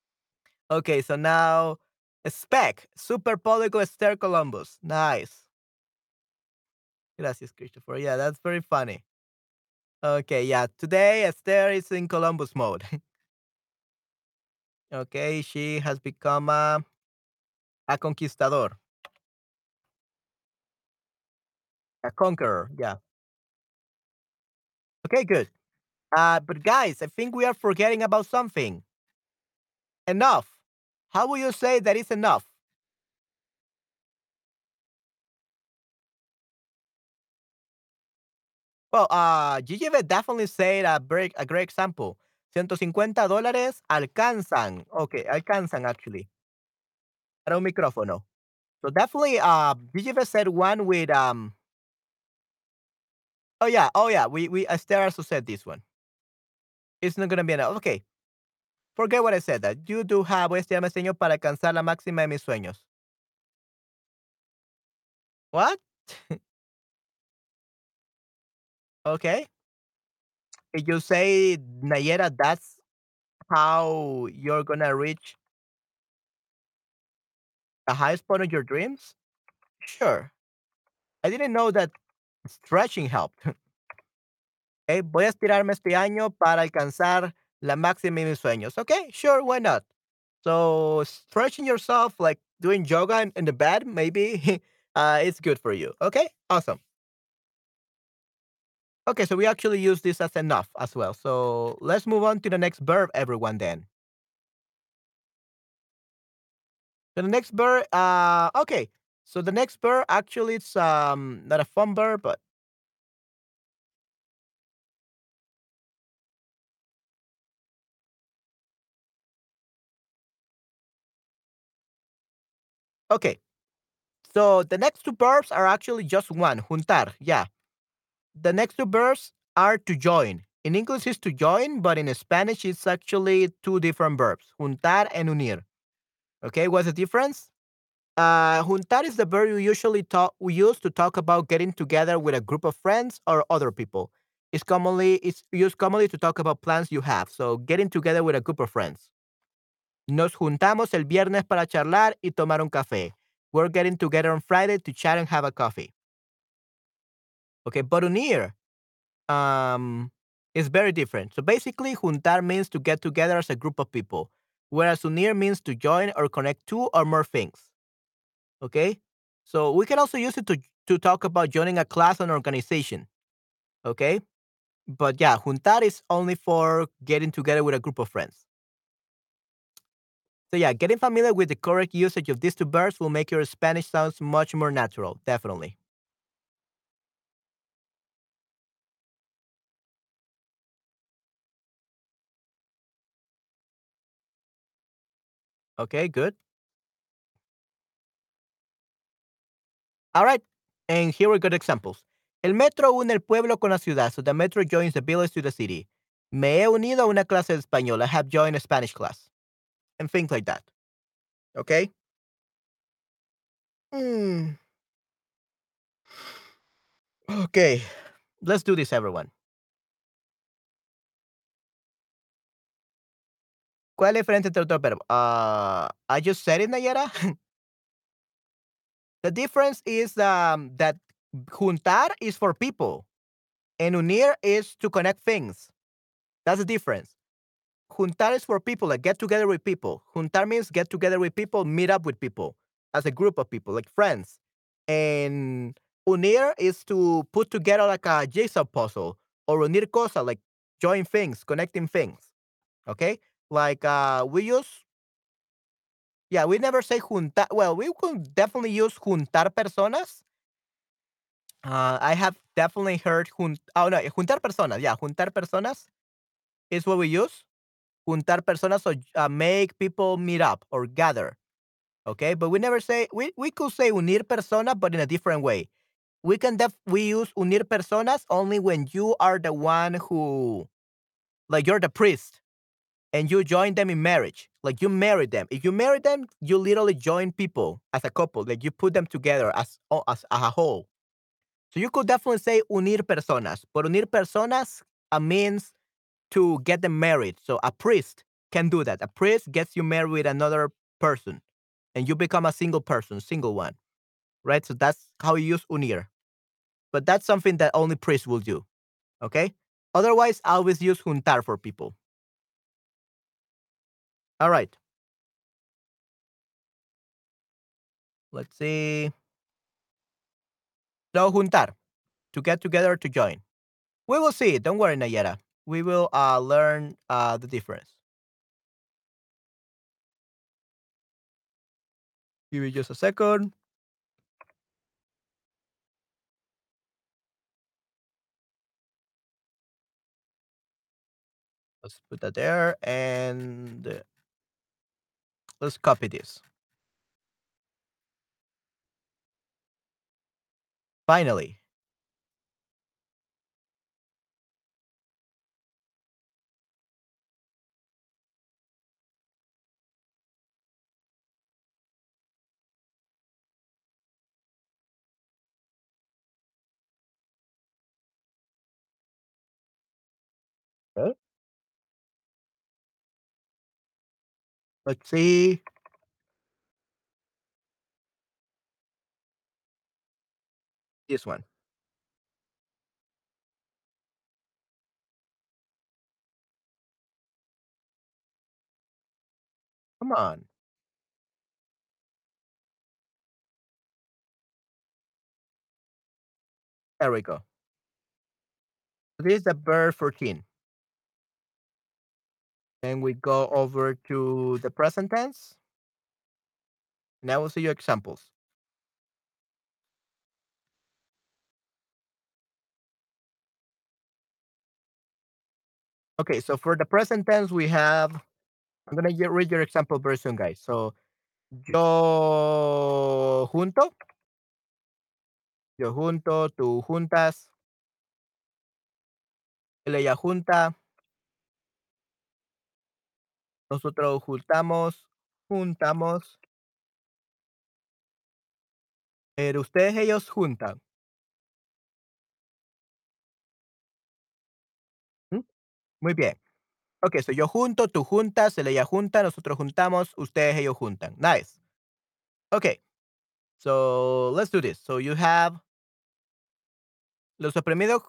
[laughs] okay, so now spec. Super Esther Columbus. Nice. Gracias, Christopher. Yeah, that's very funny. Okay, yeah. Today Esther is in Columbus mode. [laughs] okay, she has become a, a conquistador. A conqueror, yeah. Okay, good. Uh, but guys, I think we are forgetting about something. Enough. How will you say that is enough? Well, uh, Gigi definitely said a very a great example. 150 dólares alcanzan. Okay, alcanzan actually. Para un micrófono. So definitely, uh, you said one with um? Oh yeah, oh yeah. We we Esther also said this one. It's not gonna be enough. Okay. Forget what I said. That you do have. Estudiar más para alcanzar la máxima de mis sueños. What? [laughs] okay. If you say Nayera, that's how you're gonna reach the highest point of your dreams? Sure. I didn't know that stretching helped. [laughs] okay, voy a estirarme este año para alcanzar la máxima de mis sueños. Okay, sure, why not? So stretching yourself, like doing yoga in, in the bed, maybe [laughs] uh, it's good for you. Okay, awesome. Okay, so we actually use this as enough as well. So let's move on to the next verb, everyone. Then. So the next verb, uh, okay. So the next verb actually it's um not a fun verb, but okay. So the next two verbs are actually just one, juntar. Yeah. The next two verbs are to join. In English, it's to join, but in Spanish, it's actually two different verbs, juntar and unir. Okay, what's the difference? Uh, juntar is the verb we usually talk we use to talk about getting together with a group of friends or other people. It's commonly it's used commonly to talk about plans you have. So getting together with a group of friends. Nos juntamos el viernes para charlar y tomar un café. We're getting together on Friday to chat and have a coffee. Okay, but unir um is very different. So basically, juntar means to get together as a group of people, whereas unir means to join or connect two or more things. Okay? So we can also use it to to talk about joining a class or an organization. Okay? But yeah, juntar is only for getting together with a group of friends. So yeah, getting familiar with the correct usage of these two verbs will make your Spanish sounds much more natural, definitely. Okay, good. All right. And here we got examples. El metro une el pueblo con la ciudad. So the metro joins the village to the city. Me he unido a una clase de español. I have joined a Spanish class. And things like that. Okay? Hmm. Okay. Let's do this, everyone. ¿Cuál es la diferencia entre otro verbo? Uh, I just said it, Nayera. [laughs] the difference is um, that juntar is for people and unir is to connect things. That's the difference. Juntar is for people, like get together with people. Juntar means get together with people, meet up with people as a group of people, like friends. And unir is to put together like a jigsaw puzzle or unir cosa, like join things, connecting things. Okay? Like uh we use yeah, we never say juntar. Well, we could definitely use juntar personas. Uh, I have definitely heard jun oh no, juntar personas. Yeah, juntar personas is what we use. Juntar personas so uh, make people meet up or gather. Okay, but we never say we we could say unir personas, but in a different way. We can def we use unir personas only when you are the one who, like, you're the priest and you join them in marriage. Like you marry them. If you marry them, you literally join people as a couple. Like you put them together as oh, as a whole. So you could definitely say unir personas, but unir personas uh, means to get them married. So a priest can do that. A priest gets you married with another person, and you become a single person, single one, right? So that's how you use unir. But that's something that only priests will do. Okay. Otherwise, I always use juntar for people. All right. Let's see. So juntar, to get together to join. We will see. Don't worry, Nayera. We will uh, learn uh, the difference. Give me just a second. Let's put that there and uh, let's copy this. Finally. Let's see. This one. Come on. There we go. This is the verb 14. Then we go over to the present tense. And I will see your examples. Okay, so for the present tense, we have, I'm going to read your example very soon, guys. So, yo junto, yo junto, tú juntas, ella junta, nosotros juntamos, juntamos, pero ustedes, ellos juntan. Muy bien. Okay, so yo junto, tú juntas, él, ella junta, nosotros juntamos, ustedes, ellos juntan. Nice. Okay, so let's do this. So you have los oprimidos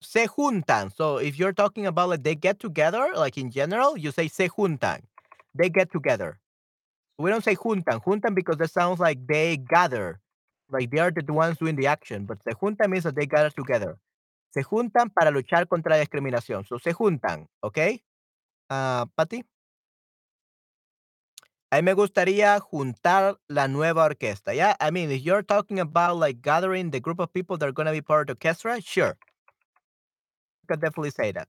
se juntan. So if you're talking about like they get together, like in general, you say se juntan. They get together. We don't say juntan. Juntan because that sounds like they gather. Like they are the ones doing the action. But se juntan means that they gather together. Se juntan para luchar contra la discriminación. So se juntan, ¿ok? Uh, Pati. A mí me gustaría juntar la nueva orquesta. Yeah, I mean, if you're talking about like gathering the group of people that are going to be part of the orchestra, sure. Can definitely say that.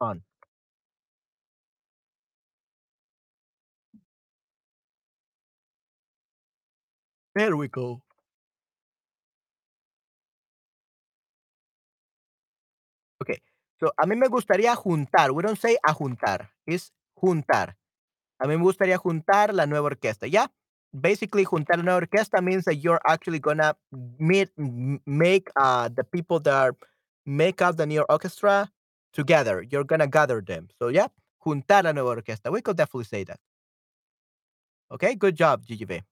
On. There we go. Okay. So, a mí me gustaría juntar. We don't say a juntar. It's juntar. A mí me gustaría juntar la nueva orquesta. Yeah. Basically, juntar nueva orquesta means that you're actually gonna meet, make uh, the people that make up the new orchestra together. You're gonna gather them. So, yeah, juntar la nueva orquesta. We could definitely say that. Okay, good job, GGB.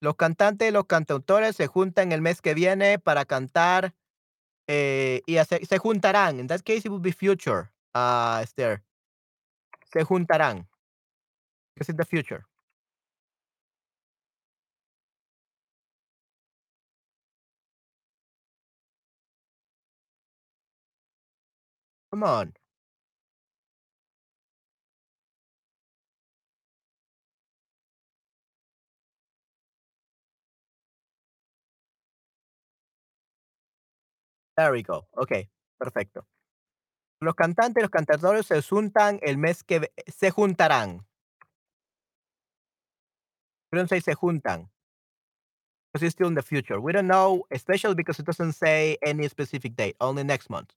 Los cantantes y los cantautores se juntan el mes que viene para cantar eh, y se juntarán. In that case, it would be future, uh, Esther. Se juntarán. Because it's the future. Come on. There we go. Ok, perfecto. Los cantantes los cantadores se juntan el mes que se juntarán. We don't say se juntan. Because it's still in the future. We don't know, especially because it doesn't say any specific date, only next month.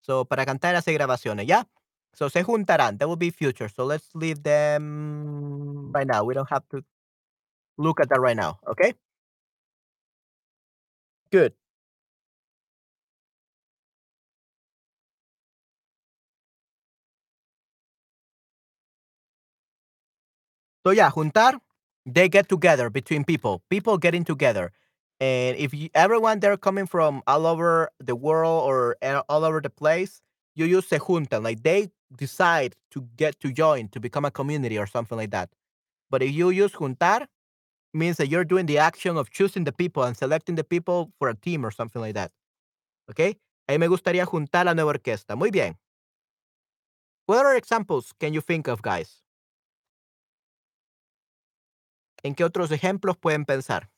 So, para cantar hace grabaciones, ¿ya? So, se juntarán. That will be future. So, let's leave them right now. We don't have to look at that right now. Okay? Good. So, yeah, juntar, they get together between people, people getting together. And if you, everyone they're coming from all over the world or all over the place, you use se juntan. Like they decide to get to join to become a community or something like that. But if you use juntar, means that you're doing the action of choosing the people and selecting the people for a team or something like that. Okay? A mí me gustaría juntar la nueva orquesta. Muy bien. What other examples can you think of, guys? ¿En qué otros ejemplos pueden pensar?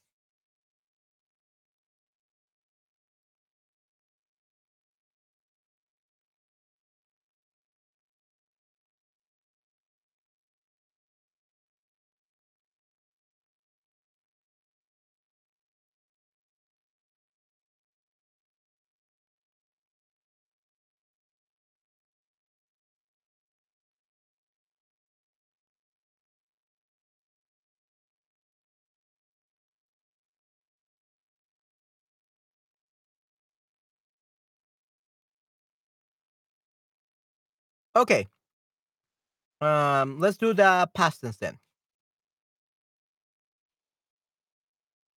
Okay. Um, let's do the past tense then.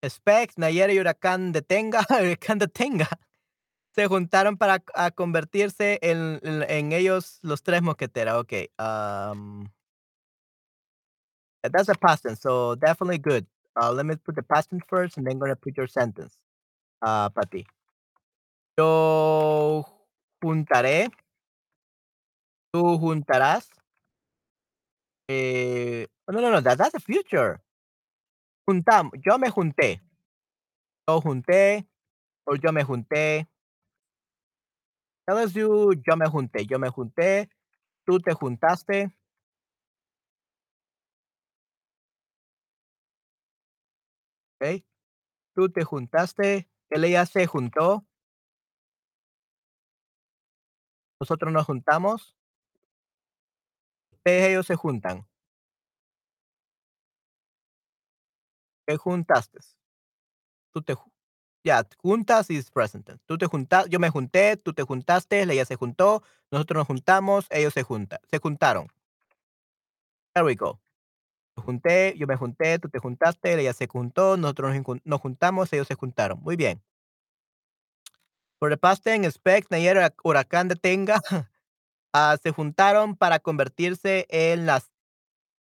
Specs, Nayera y Huracán Detenga, [laughs] Huracán de Tenga, se juntaron para a convertirse en, en, en ellos los tres mosqueteros. Okay. Um, that's a past tense, so definitely good. Uh, let me put the past tense first, and then gonna put your sentence. Uh, Pati. Yo juntaré. Tú juntarás. Eh, no, no, no, that, that's the future. Juntam, yo me junté. Yo junté, o yo me junté. Let's do yo me junté. Yo me junté. Tú te juntaste. Okay. Tú te juntaste. Él ella se juntó. Nosotros nos juntamos. Ustedes ellos se juntan. ¿Qué juntaste? Tú te Ya, juntas is present. Tú te juntas, yo me junté, tú te juntaste, ella se juntó, nosotros nos juntamos, ellos se juntan, se juntaron. There we go. Me junté, yo me junté, tú te juntaste, ella se juntó, nosotros nos, jun- nos juntamos, ellos se juntaron. Muy bien. For the past tense, expect, hurac- huracán de [laughs] Ah, se juntaron para convertirse en las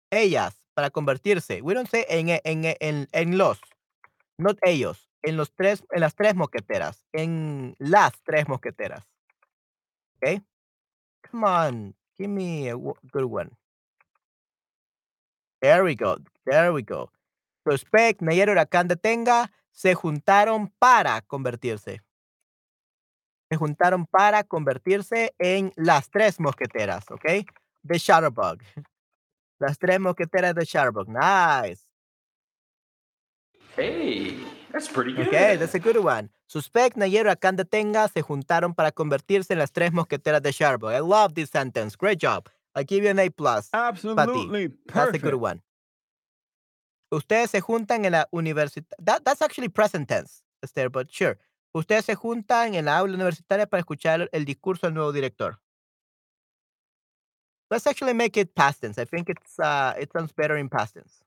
ellas, para convertirse. We don't say en, e- en, e- en, en los, not ellos, en los tres, en las tres mosqueteras, en las tres mosqueteras. Okay? Come on, give me a good one. There we go, there we go. So expect, Nayera, huracán de Tenga, se juntaron para convertirse. Se juntaron para convertirse en las tres mosqueteras, ¿ok? De Shutterbug. Las tres mosqueteras de Shutterbug. Nice. Hey, that's pretty good. Okay, that's a good one. Suspect, Nayero, Akanda Tenga se juntaron para convertirse en las tres mosqueteras de Shutterbug. I love this sentence. Great job. I give you an A+. plus. Absolutely That's a good one. Ustedes se juntan en la universidad. That, that's actually present tense, Esther, but sure. Ustedes se juntan en la aula universitaria para escuchar el discurso del nuevo director. Let's actually make it past tense. I think it's uh, it sounds better in past tense.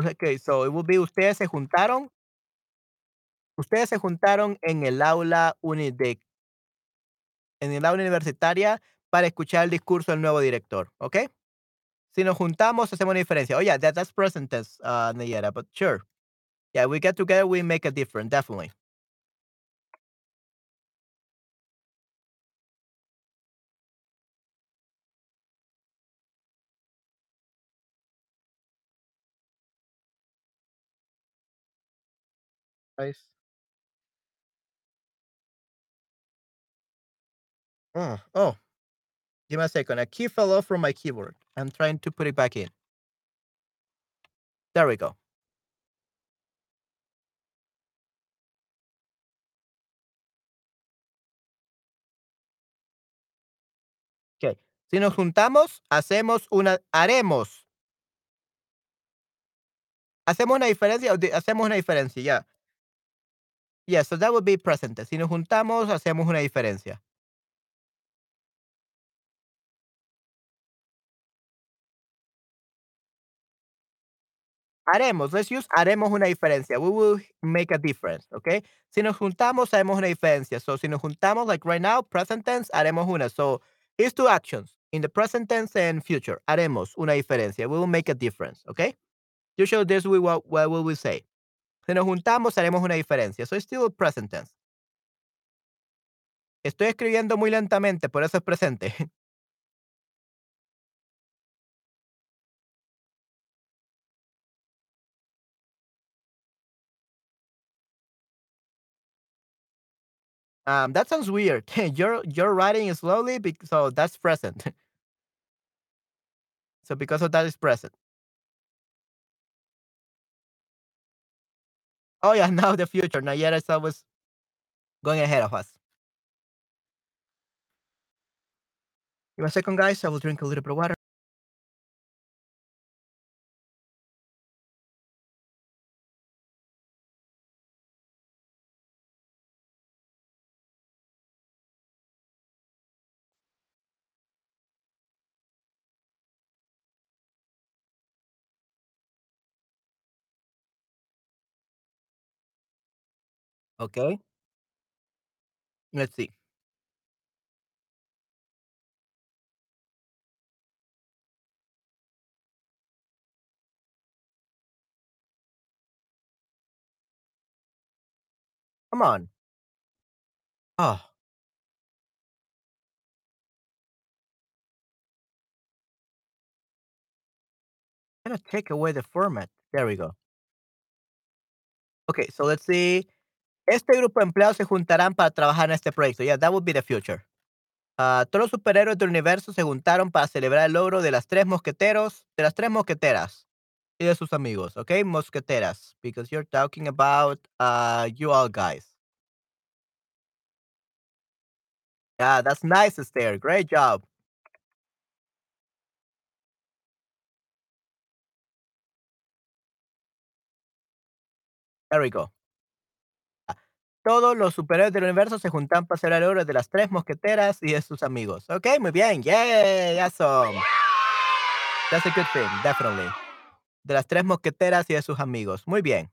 Okay, so it will be ustedes se juntaron. Ustedes se juntaron en el aula uni de en el aula universitaria para escuchar el discurso del nuevo director, ¿ok? Si nos juntamos, hacemos una diferencia. Oh, yeah, that, that's present tense, uh, Nayera, but sure. Yeah, we get together, we make a difference, definitely. Nice. Oh, oh, give me a second. A key fell off from my keyboard. I'm trying to put it back in. There we go. Okay. Si nos juntamos, hacemos una, haremos. Hacemos una diferencia, hacemos una diferencia, ya. Yeah, so that would be present. tense. Si nos juntamos, hacemos una diferencia. Haremos, let's use haremos una diferencia. We will make a difference, okay? Si nos juntamos, haremos una diferencia. So, si nos juntamos, like right now, present tense, haremos una. So, it's two actions. In the present tense and future, haremos una diferencia. We will make a difference, okay? Usually this we what, what will we say? Si nos juntamos, haremos una diferencia. So, it's still present tense. Estoy escribiendo muy lentamente, por eso es presente. [laughs] Um, that sounds weird. [laughs] you're you're writing slowly, so that's present. [laughs] so because of that, is present. Oh yeah, [laughs] now the future. Now, Nayera is always going ahead of us. Give a second, guys. I will drink a little bit of water. Okay. Let's see. Come on. Ah. Oh, gonna take away the format. There we go. Okay, so let's see. Este grupo de empleados se juntarán para trabajar en este proyecto. Yeah, that would be the future. Ah, todos los superhéroes del universo se juntaron para celebrar el logro de las tres mosqueteros, de las tres mosqueteras y de sus amigos, okay? Mosqueteras, because you're talking about uh, you all guys. Yeah, that's nice, Esther. Great job. There we go. Todos los superhéroes del universo se juntan para el logro de las tres mosqueteras y de sus amigos. Okay, muy bien. Yay, awesome. That's a good thing, definitely. De las tres mosqueteras y de sus amigos. Muy bien.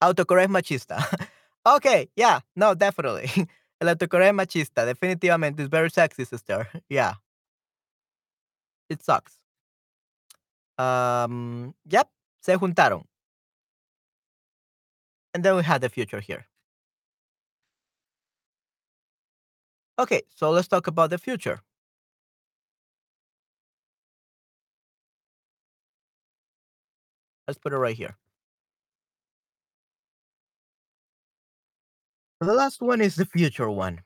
Autocorrect machista. [laughs] okay, yeah, no, definitely. [laughs] El autocorrect machista, definitivamente. It's very sexy, sister. [laughs] Yeah. It sucks. Um, yep, se juntaron. And then we had the future here. Okay, so let's talk about the future. Let's put it right here. The last one is the future one.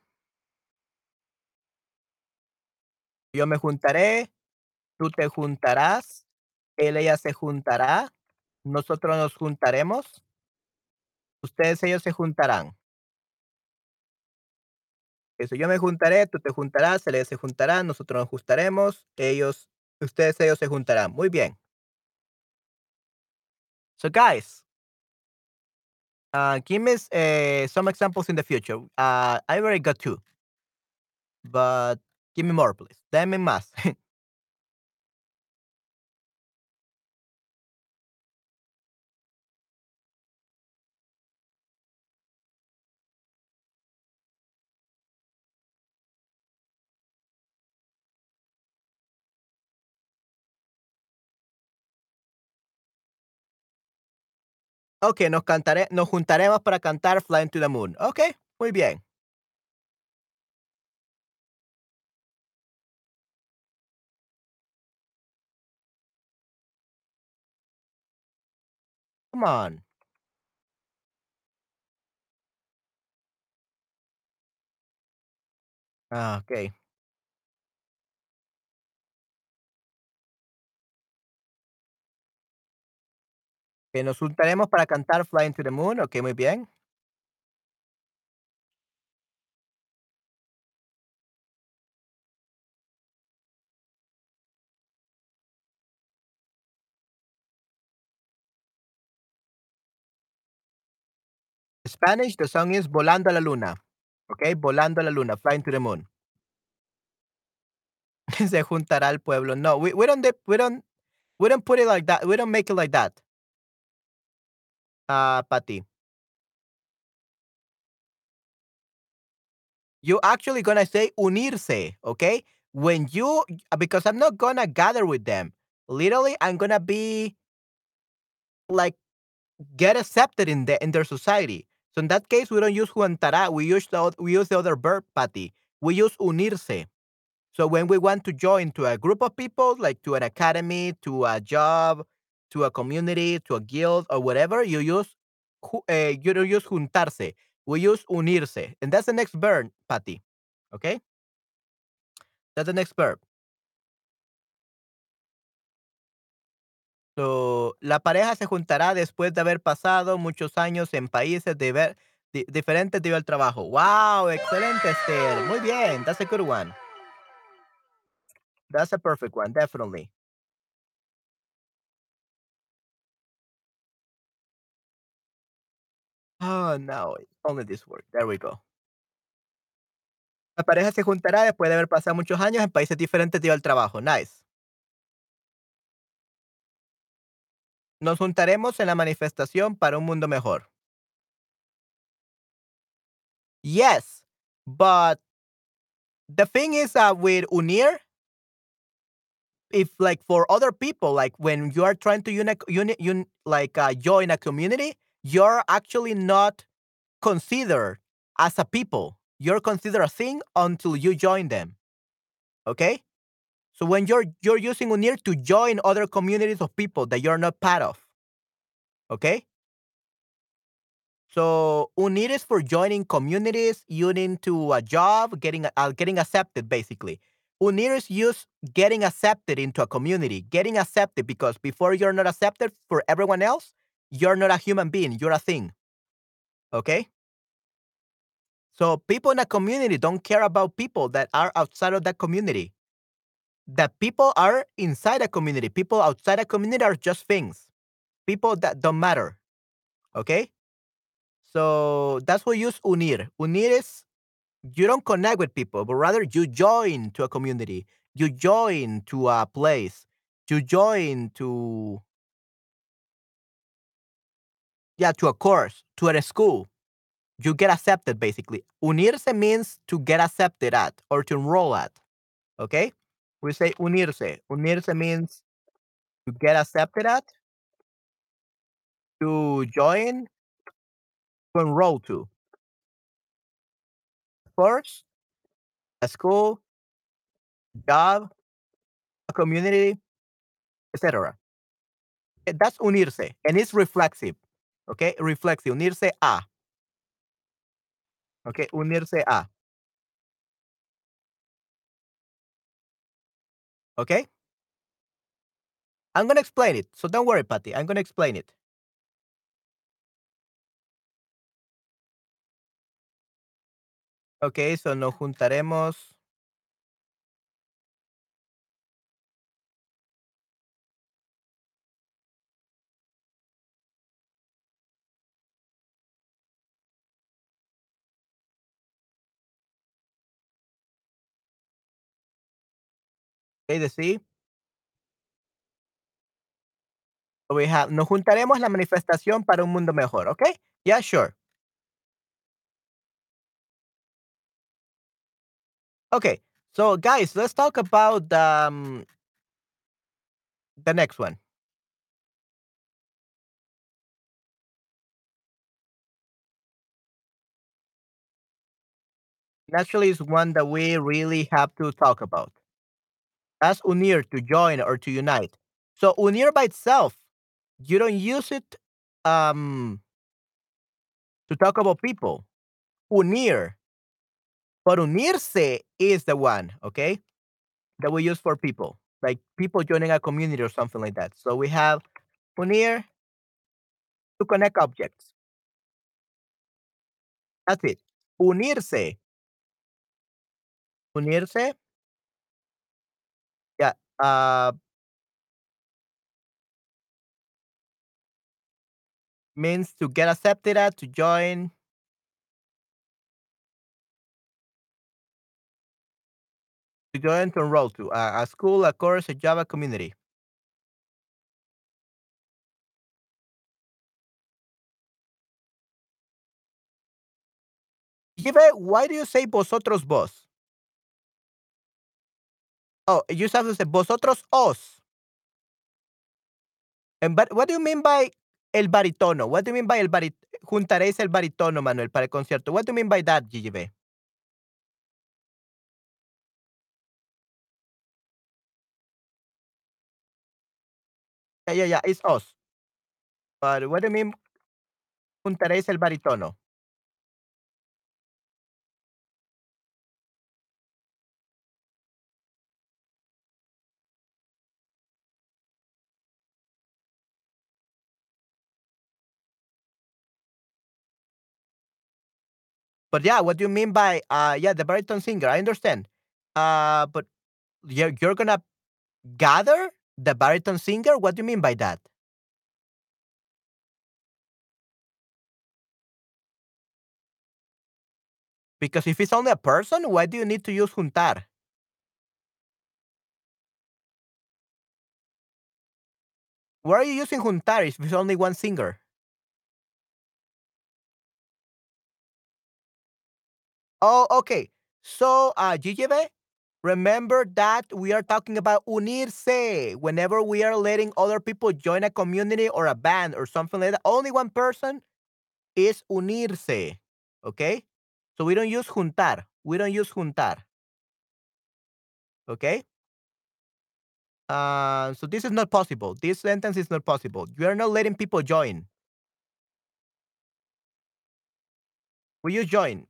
Yo me juntaré, tú te juntarás, él, ella se juntará, nosotros nos juntaremos, ustedes, ellos se juntarán. Eso, yo me juntaré, tú te juntarás, él, se juntará, nosotros nos juntaremos, ellos, ustedes, ellos se juntarán. Muy bien. So, guys, uh, give me uh, some examples in the future. Uh, I already got two, but give me more, please. Dame más. [laughs] ok, nos, cantaré, nos juntaremos para cantar Flying to the Moon. Ok, muy bien. Come on. Ah. Que nos juntaremos para cantar Flying to the Moon. Ok, muy bien. Spanish, the song is Volando a la Luna. Okay, Volando a la Luna, Flying to the Moon. [laughs] Se juntará al pueblo. No, we, we don't we don't we don't put it like that. We don't make it like that. Uh, Patty. You're actually gonna say unirse, okay? When you because I'm not gonna gather with them. Literally, I'm gonna be like get accepted in the in their society. So in that case, we don't use juntará. We use the we use the other verb, Patty. We use unirse. So when we want to join to a group of people, like to an academy, to a job, to a community, to a guild or whatever, you use uh, you use juntarse. We use unirse, and that's the next verb, Patty. Okay, that's the next verb. So, la pareja se juntará después de haber pasado muchos años en países de ver, di, diferentes debido al trabajo. Wow, excelente, Esther. Muy bien, that's a good one. That's a perfect one, definitely. Oh, no, only this word. There we go. La pareja se juntará después de haber pasado muchos años en países diferentes debido al trabajo. Nice. Nos juntaremos en la manifestación para un mundo mejor. Yes, but the thing is that with unir, if like for other people, like when you are trying to uni, uni, un, like uh, join a community, you're actually not considered as a people. You're considered a thing until you join them. Okay? So when you're you're using unir to join other communities of people that you're not part of. Okay? So unir is for joining communities, uniting to a job, getting uh, getting accepted basically. Unir is used getting accepted into a community, getting accepted because before you're not accepted for everyone else, you're not a human being, you're a thing. Okay? So people in a community don't care about people that are outside of that community. That people are inside a community. People outside a community are just things. People that don't matter. Okay? So that's what you use unir. Unir is you don't connect with people, but rather you join to a community. You join to a place. You join to yeah, to a course, to a school. You get accepted basically. Unirse means to get accepted at or to enroll at. Okay? We say unirse. Unirse means to get accepted at, to join, to enroll to. Course, a school, job, a community, etc. Eh, that's unirse, and it's reflexive. Okay, reflexive. Unirse a. Okay, unirse a. Okay? I'm gonna explain it. So don't worry, Patty. I'm gonna explain it. Okay, so nos juntaremos. Okay, the see. We have, nos juntaremos la manifestación para un mundo mejor. Okay? Yeah, sure. Okay, so guys, let's talk about um, the next one. Actually, is one that we really have to talk about. That's unir to join or to unite. So unir by itself, you don't use it um, to talk about people. Unir, but unirse is the one, okay, that we use for people, like people joining a community or something like that. So we have unir to connect objects. That's it. Unirse. Unirse. Uh, means to get accepted at, to join. To join, to enroll to uh, a school, a course, a Java community. Give why do you say vosotros vos? Oh, you have to say vosotros os. And but what do you mean by el baritono? What do you mean by el barit juntaréis el baritono, Manuel, para el concierto? What do you mean by that, GGB? Yeah, yeah, yeah, it's us. But what do you mean juntaréis el baritono? But yeah, what do you mean by uh yeah, the baritone singer? I understand. Uh but you're you're gonna gather the baritone singer? What do you mean by that? Because if it's only a person, why do you need to use juntar? Why are you using juntar if it's only one singer? Oh, okay. So, uh, remember that we are talking about unirse. Whenever we are letting other people join a community or a band or something like that, only one person is unirse. Okay? So we don't use juntar. We don't use juntar. Okay? Uh, so this is not possible. This sentence is not possible. You are not letting people join. Will you join?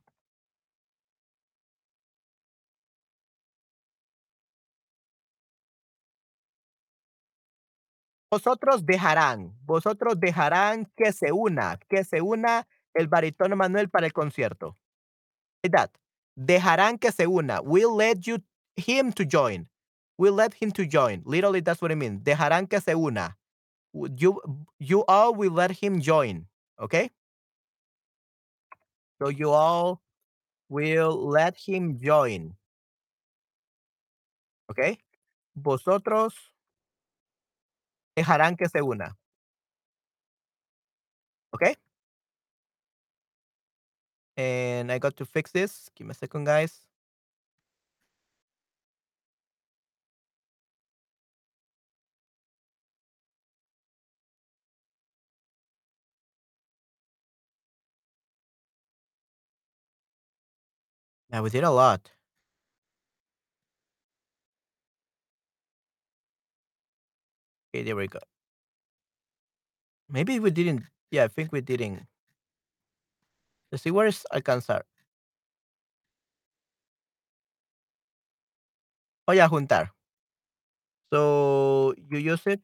Vosotros dejarán, vosotros dejarán que se una, que se una el barítono Manuel para el concierto. That. Dejarán que se una. We'll let you him to join. We'll let him to join. Literally, that's what it means. Dejarán que se una. You you all will let him join. Okay? So you all will let him join. Okay? Vosotros dejarán que se una. Okay? And I got to fix this. Give me a second, guys. Yeah, we did a lot. Okay, there we go. Maybe we didn't. Yeah, I think we didn't. Let's see, where is alcanzar? Oh, yeah, juntar. So you use it.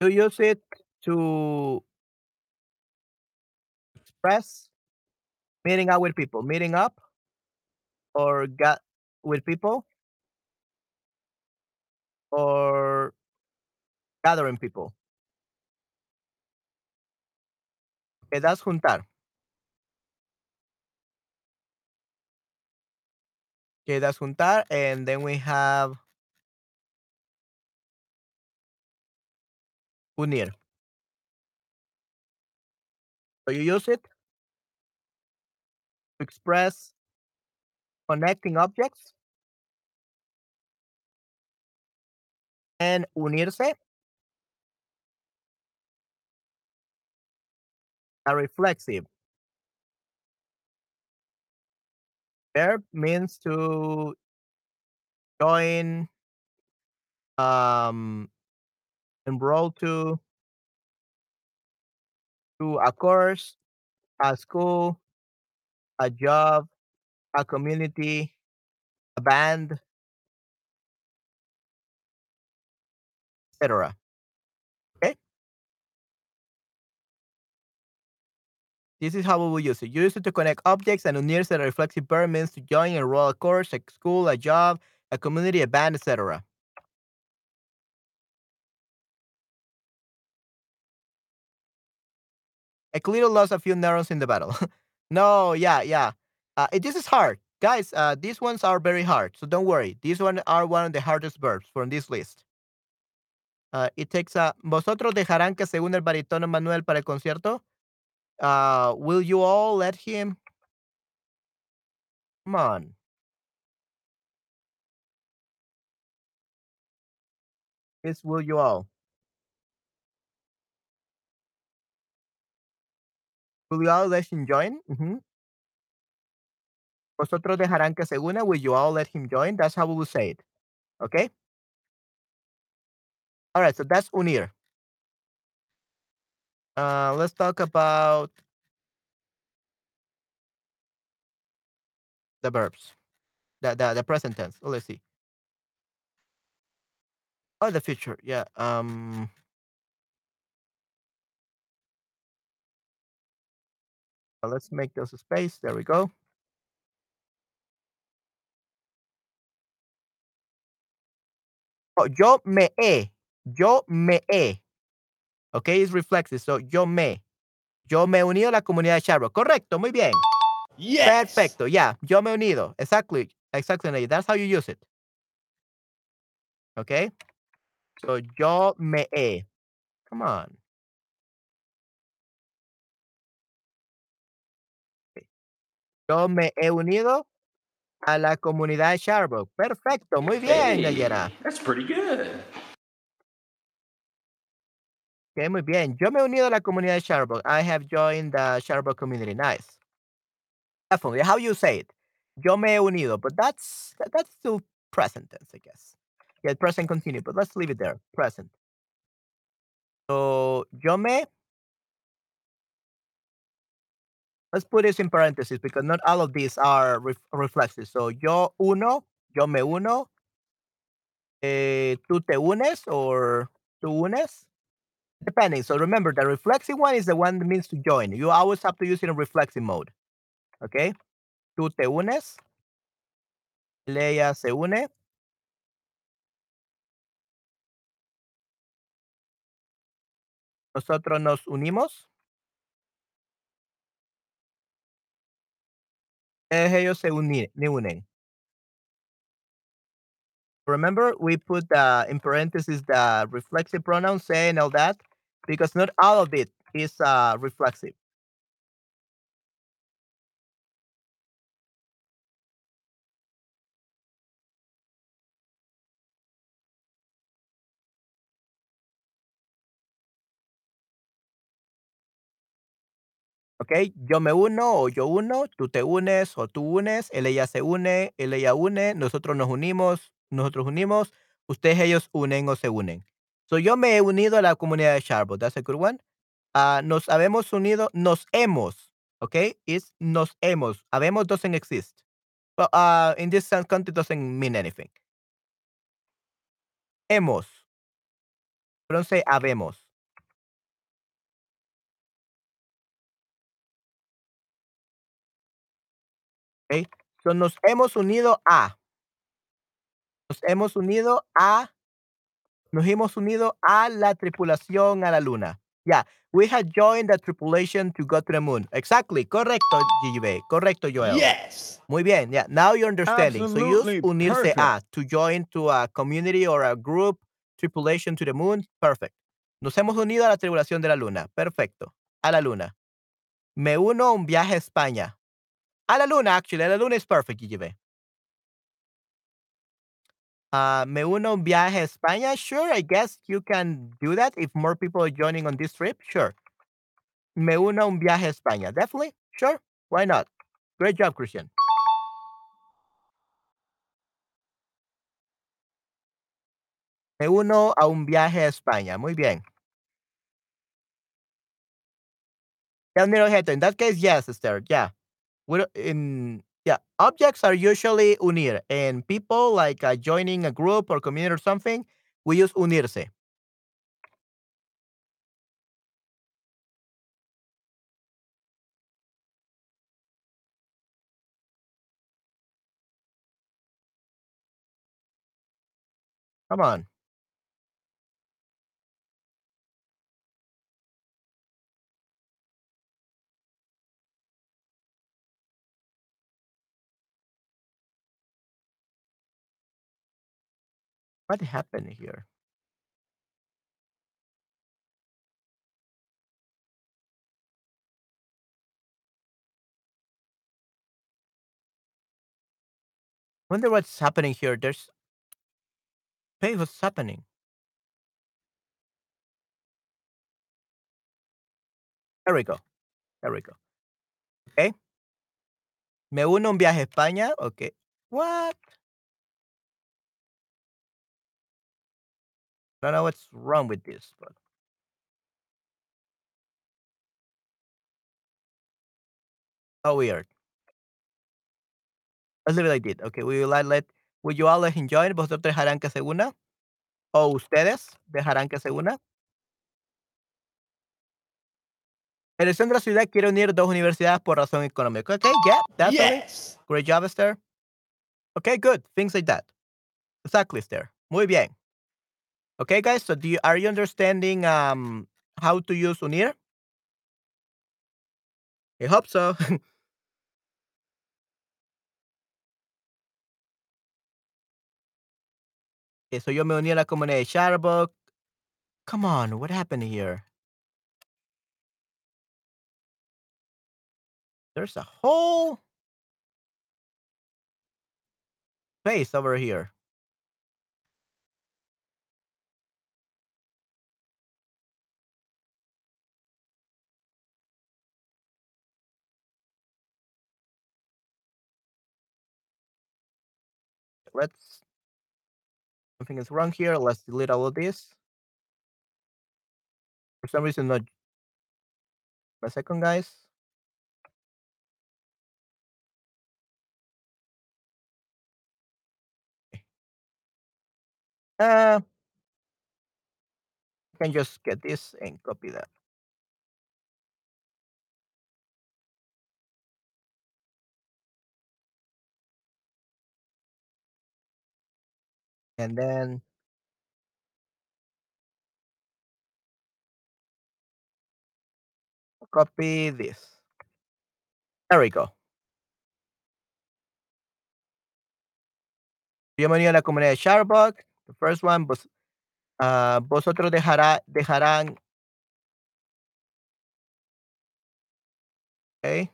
You use it to express meeting up with people, meeting up or got with people or gathering people. Okay, that's juntar. Okay, that's juntar. And then we have unir. So you use it to express connecting objects unirse a reflexive. Verb means to join, um, enroll to, to a course, a school, a job, a community, a band, etc. Okay? This is how we will use it. Use it to connect objects and unirse a reflexive verb means to join, enroll a course, a school, a job, a community, a band, etc. I clearly lost a few neurons in the battle. [laughs] no, yeah, yeah. Uh, this is hard. Guys, uh, these ones are very hard, so don't worry. These ones are one of the hardest verbs from this list. Uh, it takes a. ¿Vosotros dejarán que se una el barítono Manuel para el concierto? Uh, will you all let him? Come on. It's will you all? Will you all let him join? Mhm. Vosotros dejarán que se una. Will you all let him join? That's how we will say it. Okay? All right, so that's unir. Uh, let's talk about the verbs, the the, the present tense. Oh, let's see. Oh, the future. Yeah. Um. Let's make those a space. There we go. Oh, yo me he. Yo me he. Okay, it's reflexive. So yo me. Yo me he unido a la comunidad de Charlotte. Correcto, muy bien. Yes. Perfecto, yeah. Yo me he unido. Exactly. Exactly. That's how you use it. Okay? So yo me he. Come on. Yo me he unido a la comunidad de. Perfecto, muy bien, Nayera. Hey, that's pretty good. Muy bien. Yo me he unido a la comunidad de Sharebook. I have joined the Sharebook community. Nice. Definitely. How you say it? Yo me he unido, but that's that- that's still present tense, I guess. Yeah, present continue, but let's leave it there. Present. So yo me. Let's put this in parentheses because not all of these are ref-. So yo uno, yo me uno. Eh, tú te unes or tú unes. Depending. So remember, the reflexive one is the one that means to join. You always have to use it in reflexive mode. Okay? Tú te unes. Leia se une. Nosotros nos unimos. Eh, Ellos se unen. Remember, we put uh, in parentheses the reflexive pronoun se and all that because not all of it is uh, reflexive. ¿ok? Yo me uno o yo uno, tú te unes o tú unes, él ella se une, él ella une, nosotros nos unimos, nosotros unimos, ustedes ellos unen o se unen. So yo me he unido a la comunidad de Sharbo. That's a good one. Ah, nos habemos unido, nos hemos, ¿ok? Is nos hemos. Habemos doesn't exist. But uh, in this sense, context doesn't mean anything. Hemos. Don't say habemos. ¿ok? So nos hemos unido a. Nos hemos unido a. Nos hemos unido a la tripulación a la luna. Yeah, we had joined the tripulation to go to the moon. Exactly, correcto, GGB. Correcto, Joel. Yes. Muy bien, yeah. Now you're understanding. so use unirse perfect. a to join to a community or a group tripulation to the moon. Perfect. Nos hemos unido a la tripulación de la luna. Perfecto. A la luna. Me uno a un viaje a España. A la luna, actually. A la luna is perfect, GGB. Uh, me uno a un viaje a España. Sure, I guess you can do that if more people are joining on this trip. Sure. Me uno a un viaje a España. Definitely. Sure. Why not? Great job, Christian. Me uno a un viaje a España. Muy bien. Yeah, Nero Heto. In that case, yes, Esther. Yeah. We don't- in yeah, objects are usually unir, and people like uh, joining a group or community or something, we use unirse. Come on. What happened here? Wonder what's happening here. There's hey, what's happening? There we go. There we go. Okay. Me uno un viaje a España. Okay. What? Don't know what's wrong with this, but oh, how weird. Let's leave it like this. Okay, we will let, let will you all let him join? ¿Vosotros dejarán que se una? ¿O ustedes dejarán que se una? La elección de la ciudad quiere unir dos universidades por razón económica. Okay, yeah, definitely. Yes. Great job, Esther. Okay, good. Things like that. Exactly, Esther. Muy bien. Okay, guys. So, do you are you understanding um how to use Unir? I hope so. [laughs] Okay, so yo me unir a la comunidad de Shutterbug. Come on, what happened here? There's a whole space over here. Let's something is wrong here. Let's delete all of this. For some reason, not. A second, guys. Uh, can just get this and copy that. And then copy this. There we go. Bienvenido a la comunidad de Sharbug. The first one, vos, uh, vosotros dejará, dejarán. Okay.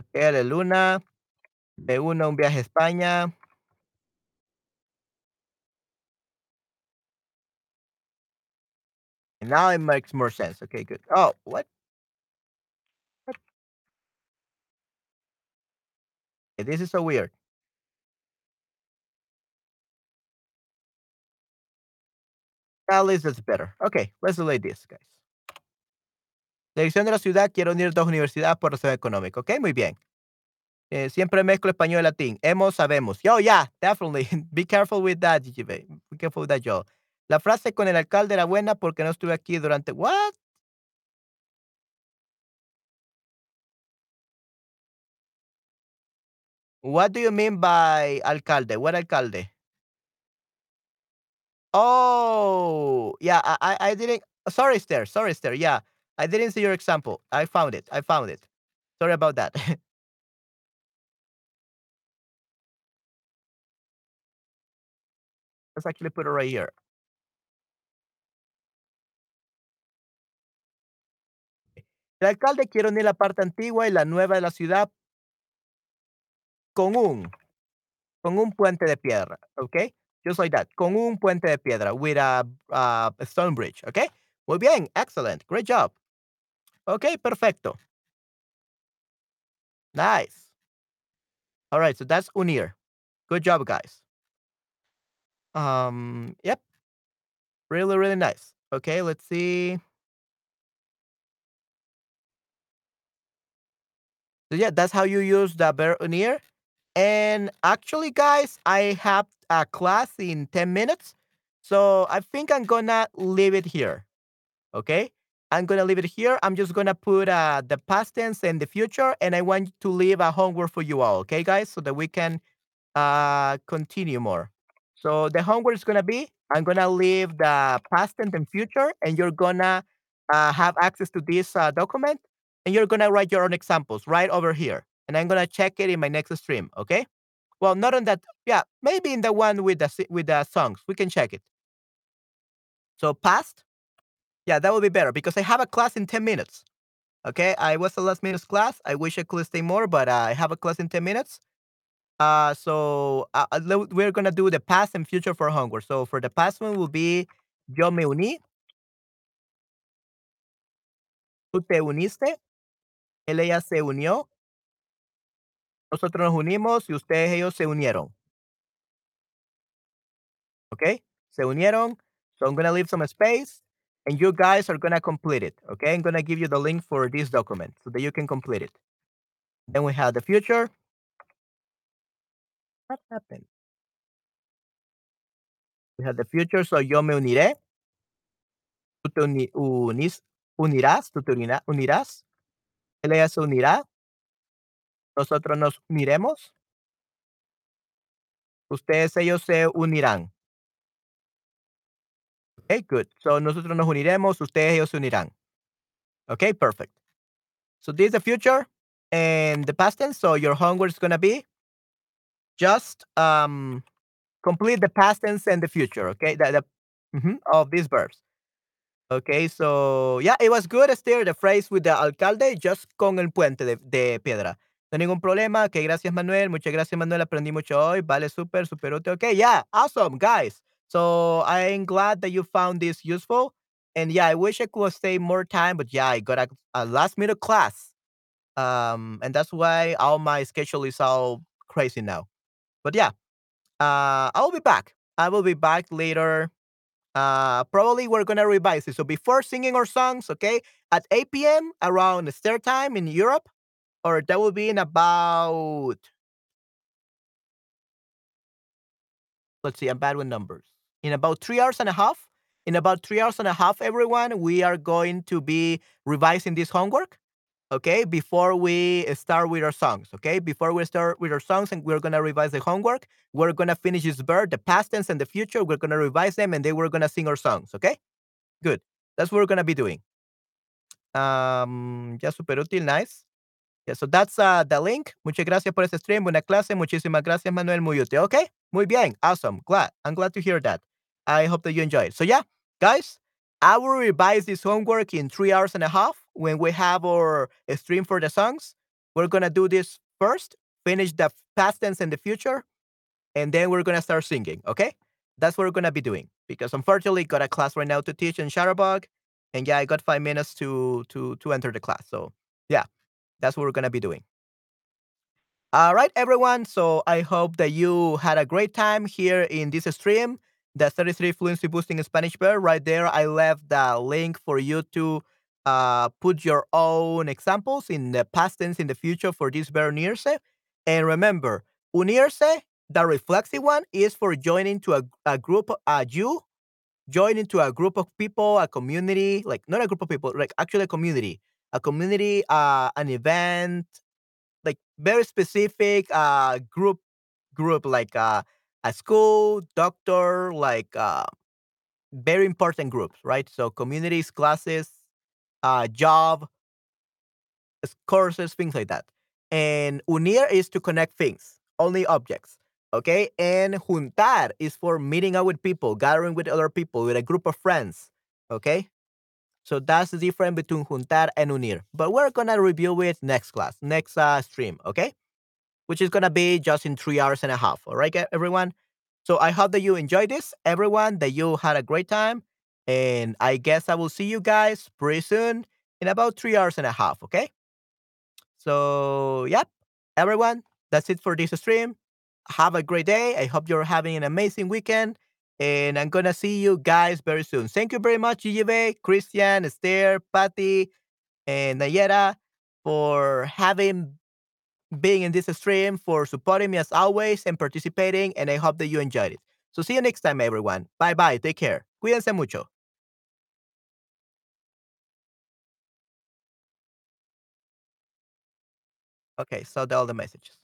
okay de Luna. De uno, un viaje a España. And now it makes more sense. Okay, good. Oh, what? what? Okay, this is so weird. At least it's better. Okay, let's delete this, guys. Dirección de la ciudad, quiero unir dos universidades por razón económica. Ok, muy bien. Eh, siempre mezclo español y latín. Hemos, sabemos. Yo, yeah, definitely. [laughs] Be careful with that. Be careful with that, yo. La frase con el alcalde era buena porque no estuve aquí durante. What? What do you mean by alcalde? What alcalde? Oh, yeah, I, I didn't. Sorry, Esther. Sorry, Esther. Yeah, I didn't see your example. I found it. I found it. Sorry about that. [laughs] Let's actually put it right here. El alcalde quiere unir la parte antigua y la nueva de la ciudad con un, con un puente de piedra, okay? Just like that, con un puente de piedra, with a, a stone bridge, okay? Muy bien, excellent, great job. Okay, perfecto. Nice. All right, so that's unir. Good job, guys. Um, yep. Really, really nice. Okay, let's see. So yeah, that's how you use the verb unir. And actually, guys, I have a class in 10 minutes. So I think I'm gonna leave it here. Okay. I'm gonna leave it here. I'm just gonna put uh, the past tense and the future, and I want to leave a homework for you all, okay, guys, so that we can uh, continue more. So the homework is gonna be: I'm gonna leave the past tense and future, and you're gonna uh, have access to this uh, document, and you're gonna write your own examples right over here, and I'm gonna check it in my next stream, okay? Well, not on that. Yeah, maybe in the one with the with the songs, we can check it. So past yeah, that would be better because I have a class in 10 minutes. Okay, I was the last minute class. I wish I could stay more, but uh, I have a class in 10 minutes. Uh, so uh, uh we're gonna do the past and future for homework. So for the past one will be yo me uní, tú te uniste, ella se unió, nosotros nos unimos y ustedes ellos se unieron. Okay, se unieron. So I'm gonna leave some space and you guys are gonna complete it. Okay, I'm gonna give you the link for this document so that you can complete it. Then we have the future. What happened? We have the future, so yo me uniré. Tú te uni unís, unirás, tú te unirás. Él ella se unirá. Nosotros nos uniremos. Ustedes, ellos se unirán. Okay, good. So nosotros nos uniremos, ustedes ellos se unirán. Okay, perfect. So this is the future and the past tense. So your homework is gonna be just um complete the past tense and the future. Okay, the, of these verbs. Okay, so yeah, it was good, Esther. The phrase with the alcalde, just con el puente de, de piedra. No ningún problema. Ok, gracias, Manuel. Muchas gracias, Manuel. Aprendí mucho hoy. Vale, súper, súper útil. Okay, yeah, awesome, guys. So I'm glad that you found this useful. And yeah, I wish I could stay more time, but yeah, I got a, a last minute class. Um, and that's why all my schedule is all crazy now. But yeah, uh, I'll be back. I will be back later. Uh, probably we're gonna revise it. So before singing our songs, okay, at 8 p.m. around start time in Europe, or that will be in about let's see, I'm bad with numbers. In about three hours and a half, in about three hours and a half, everyone, we are going to be revising this homework. Okay, before we start with our songs. Okay, before we start with our songs, and we're gonna revise the homework. We're gonna finish this verb, the past tense, and the future. We're gonna revise them, and then we're gonna sing our songs. Okay, good. That's what we're gonna be doing. Um, ya super útil, nice. Yeah, so that's uh, the link. Muchas gracias por este stream. Buena clase. Muchísimas gracias, Manuel. Muy útil. Okay. Muy bien. Awesome. Glad. I'm glad to hear that. I hope that you enjoy it. So yeah, guys, I will revise this homework in three hours and a half when we have our stream for the songs. We're gonna do this first, finish the past tense and the future, and then we're gonna start singing. Okay, that's what we're gonna be doing. Because unfortunately, got a class right now to teach in Shutterbug, and yeah, I got five minutes to to to enter the class. So yeah, that's what we're gonna be doing. All right, everyone. So I hope that you had a great time here in this stream. The 33 Fluency Boosting Spanish Verb. Right there, I left the link for you to uh, put your own examples in the past tense in the future for this verb unirse. And remember, unirse, the reflexive one, is for joining to a, a group, uh, you join into a group of people, a community, like not a group of people, like actually a community, a community, uh, an event, like very specific uh group group like uh a school, doctor, like uh very important groups, right? So communities, classes, uh job, courses, things like that. And unir is to connect things, only objects. Okay. And juntar is for meeting up with people, gathering with other people, with a group of friends. Okay. So that's the difference between juntar and unir. But we're gonna review it next class, next uh, stream, okay? Which is gonna be just in three hours and a half. All right, everyone. So I hope that you enjoyed this, everyone. That you had a great time, and I guess I will see you guys pretty soon in about three hours and a half. Okay. So yep, everyone. That's it for this stream. Have a great day. I hope you're having an amazing weekend and I'm gonna see you guys very soon. Thank you very much, GGB, Christian, Esther, Patty, and Nayera for having being in this stream, for supporting me as always and participating, and I hope that you enjoyed it. So see you next time, everyone. Bye bye. Take care. Cuídense mucho. Okay, so all the messages.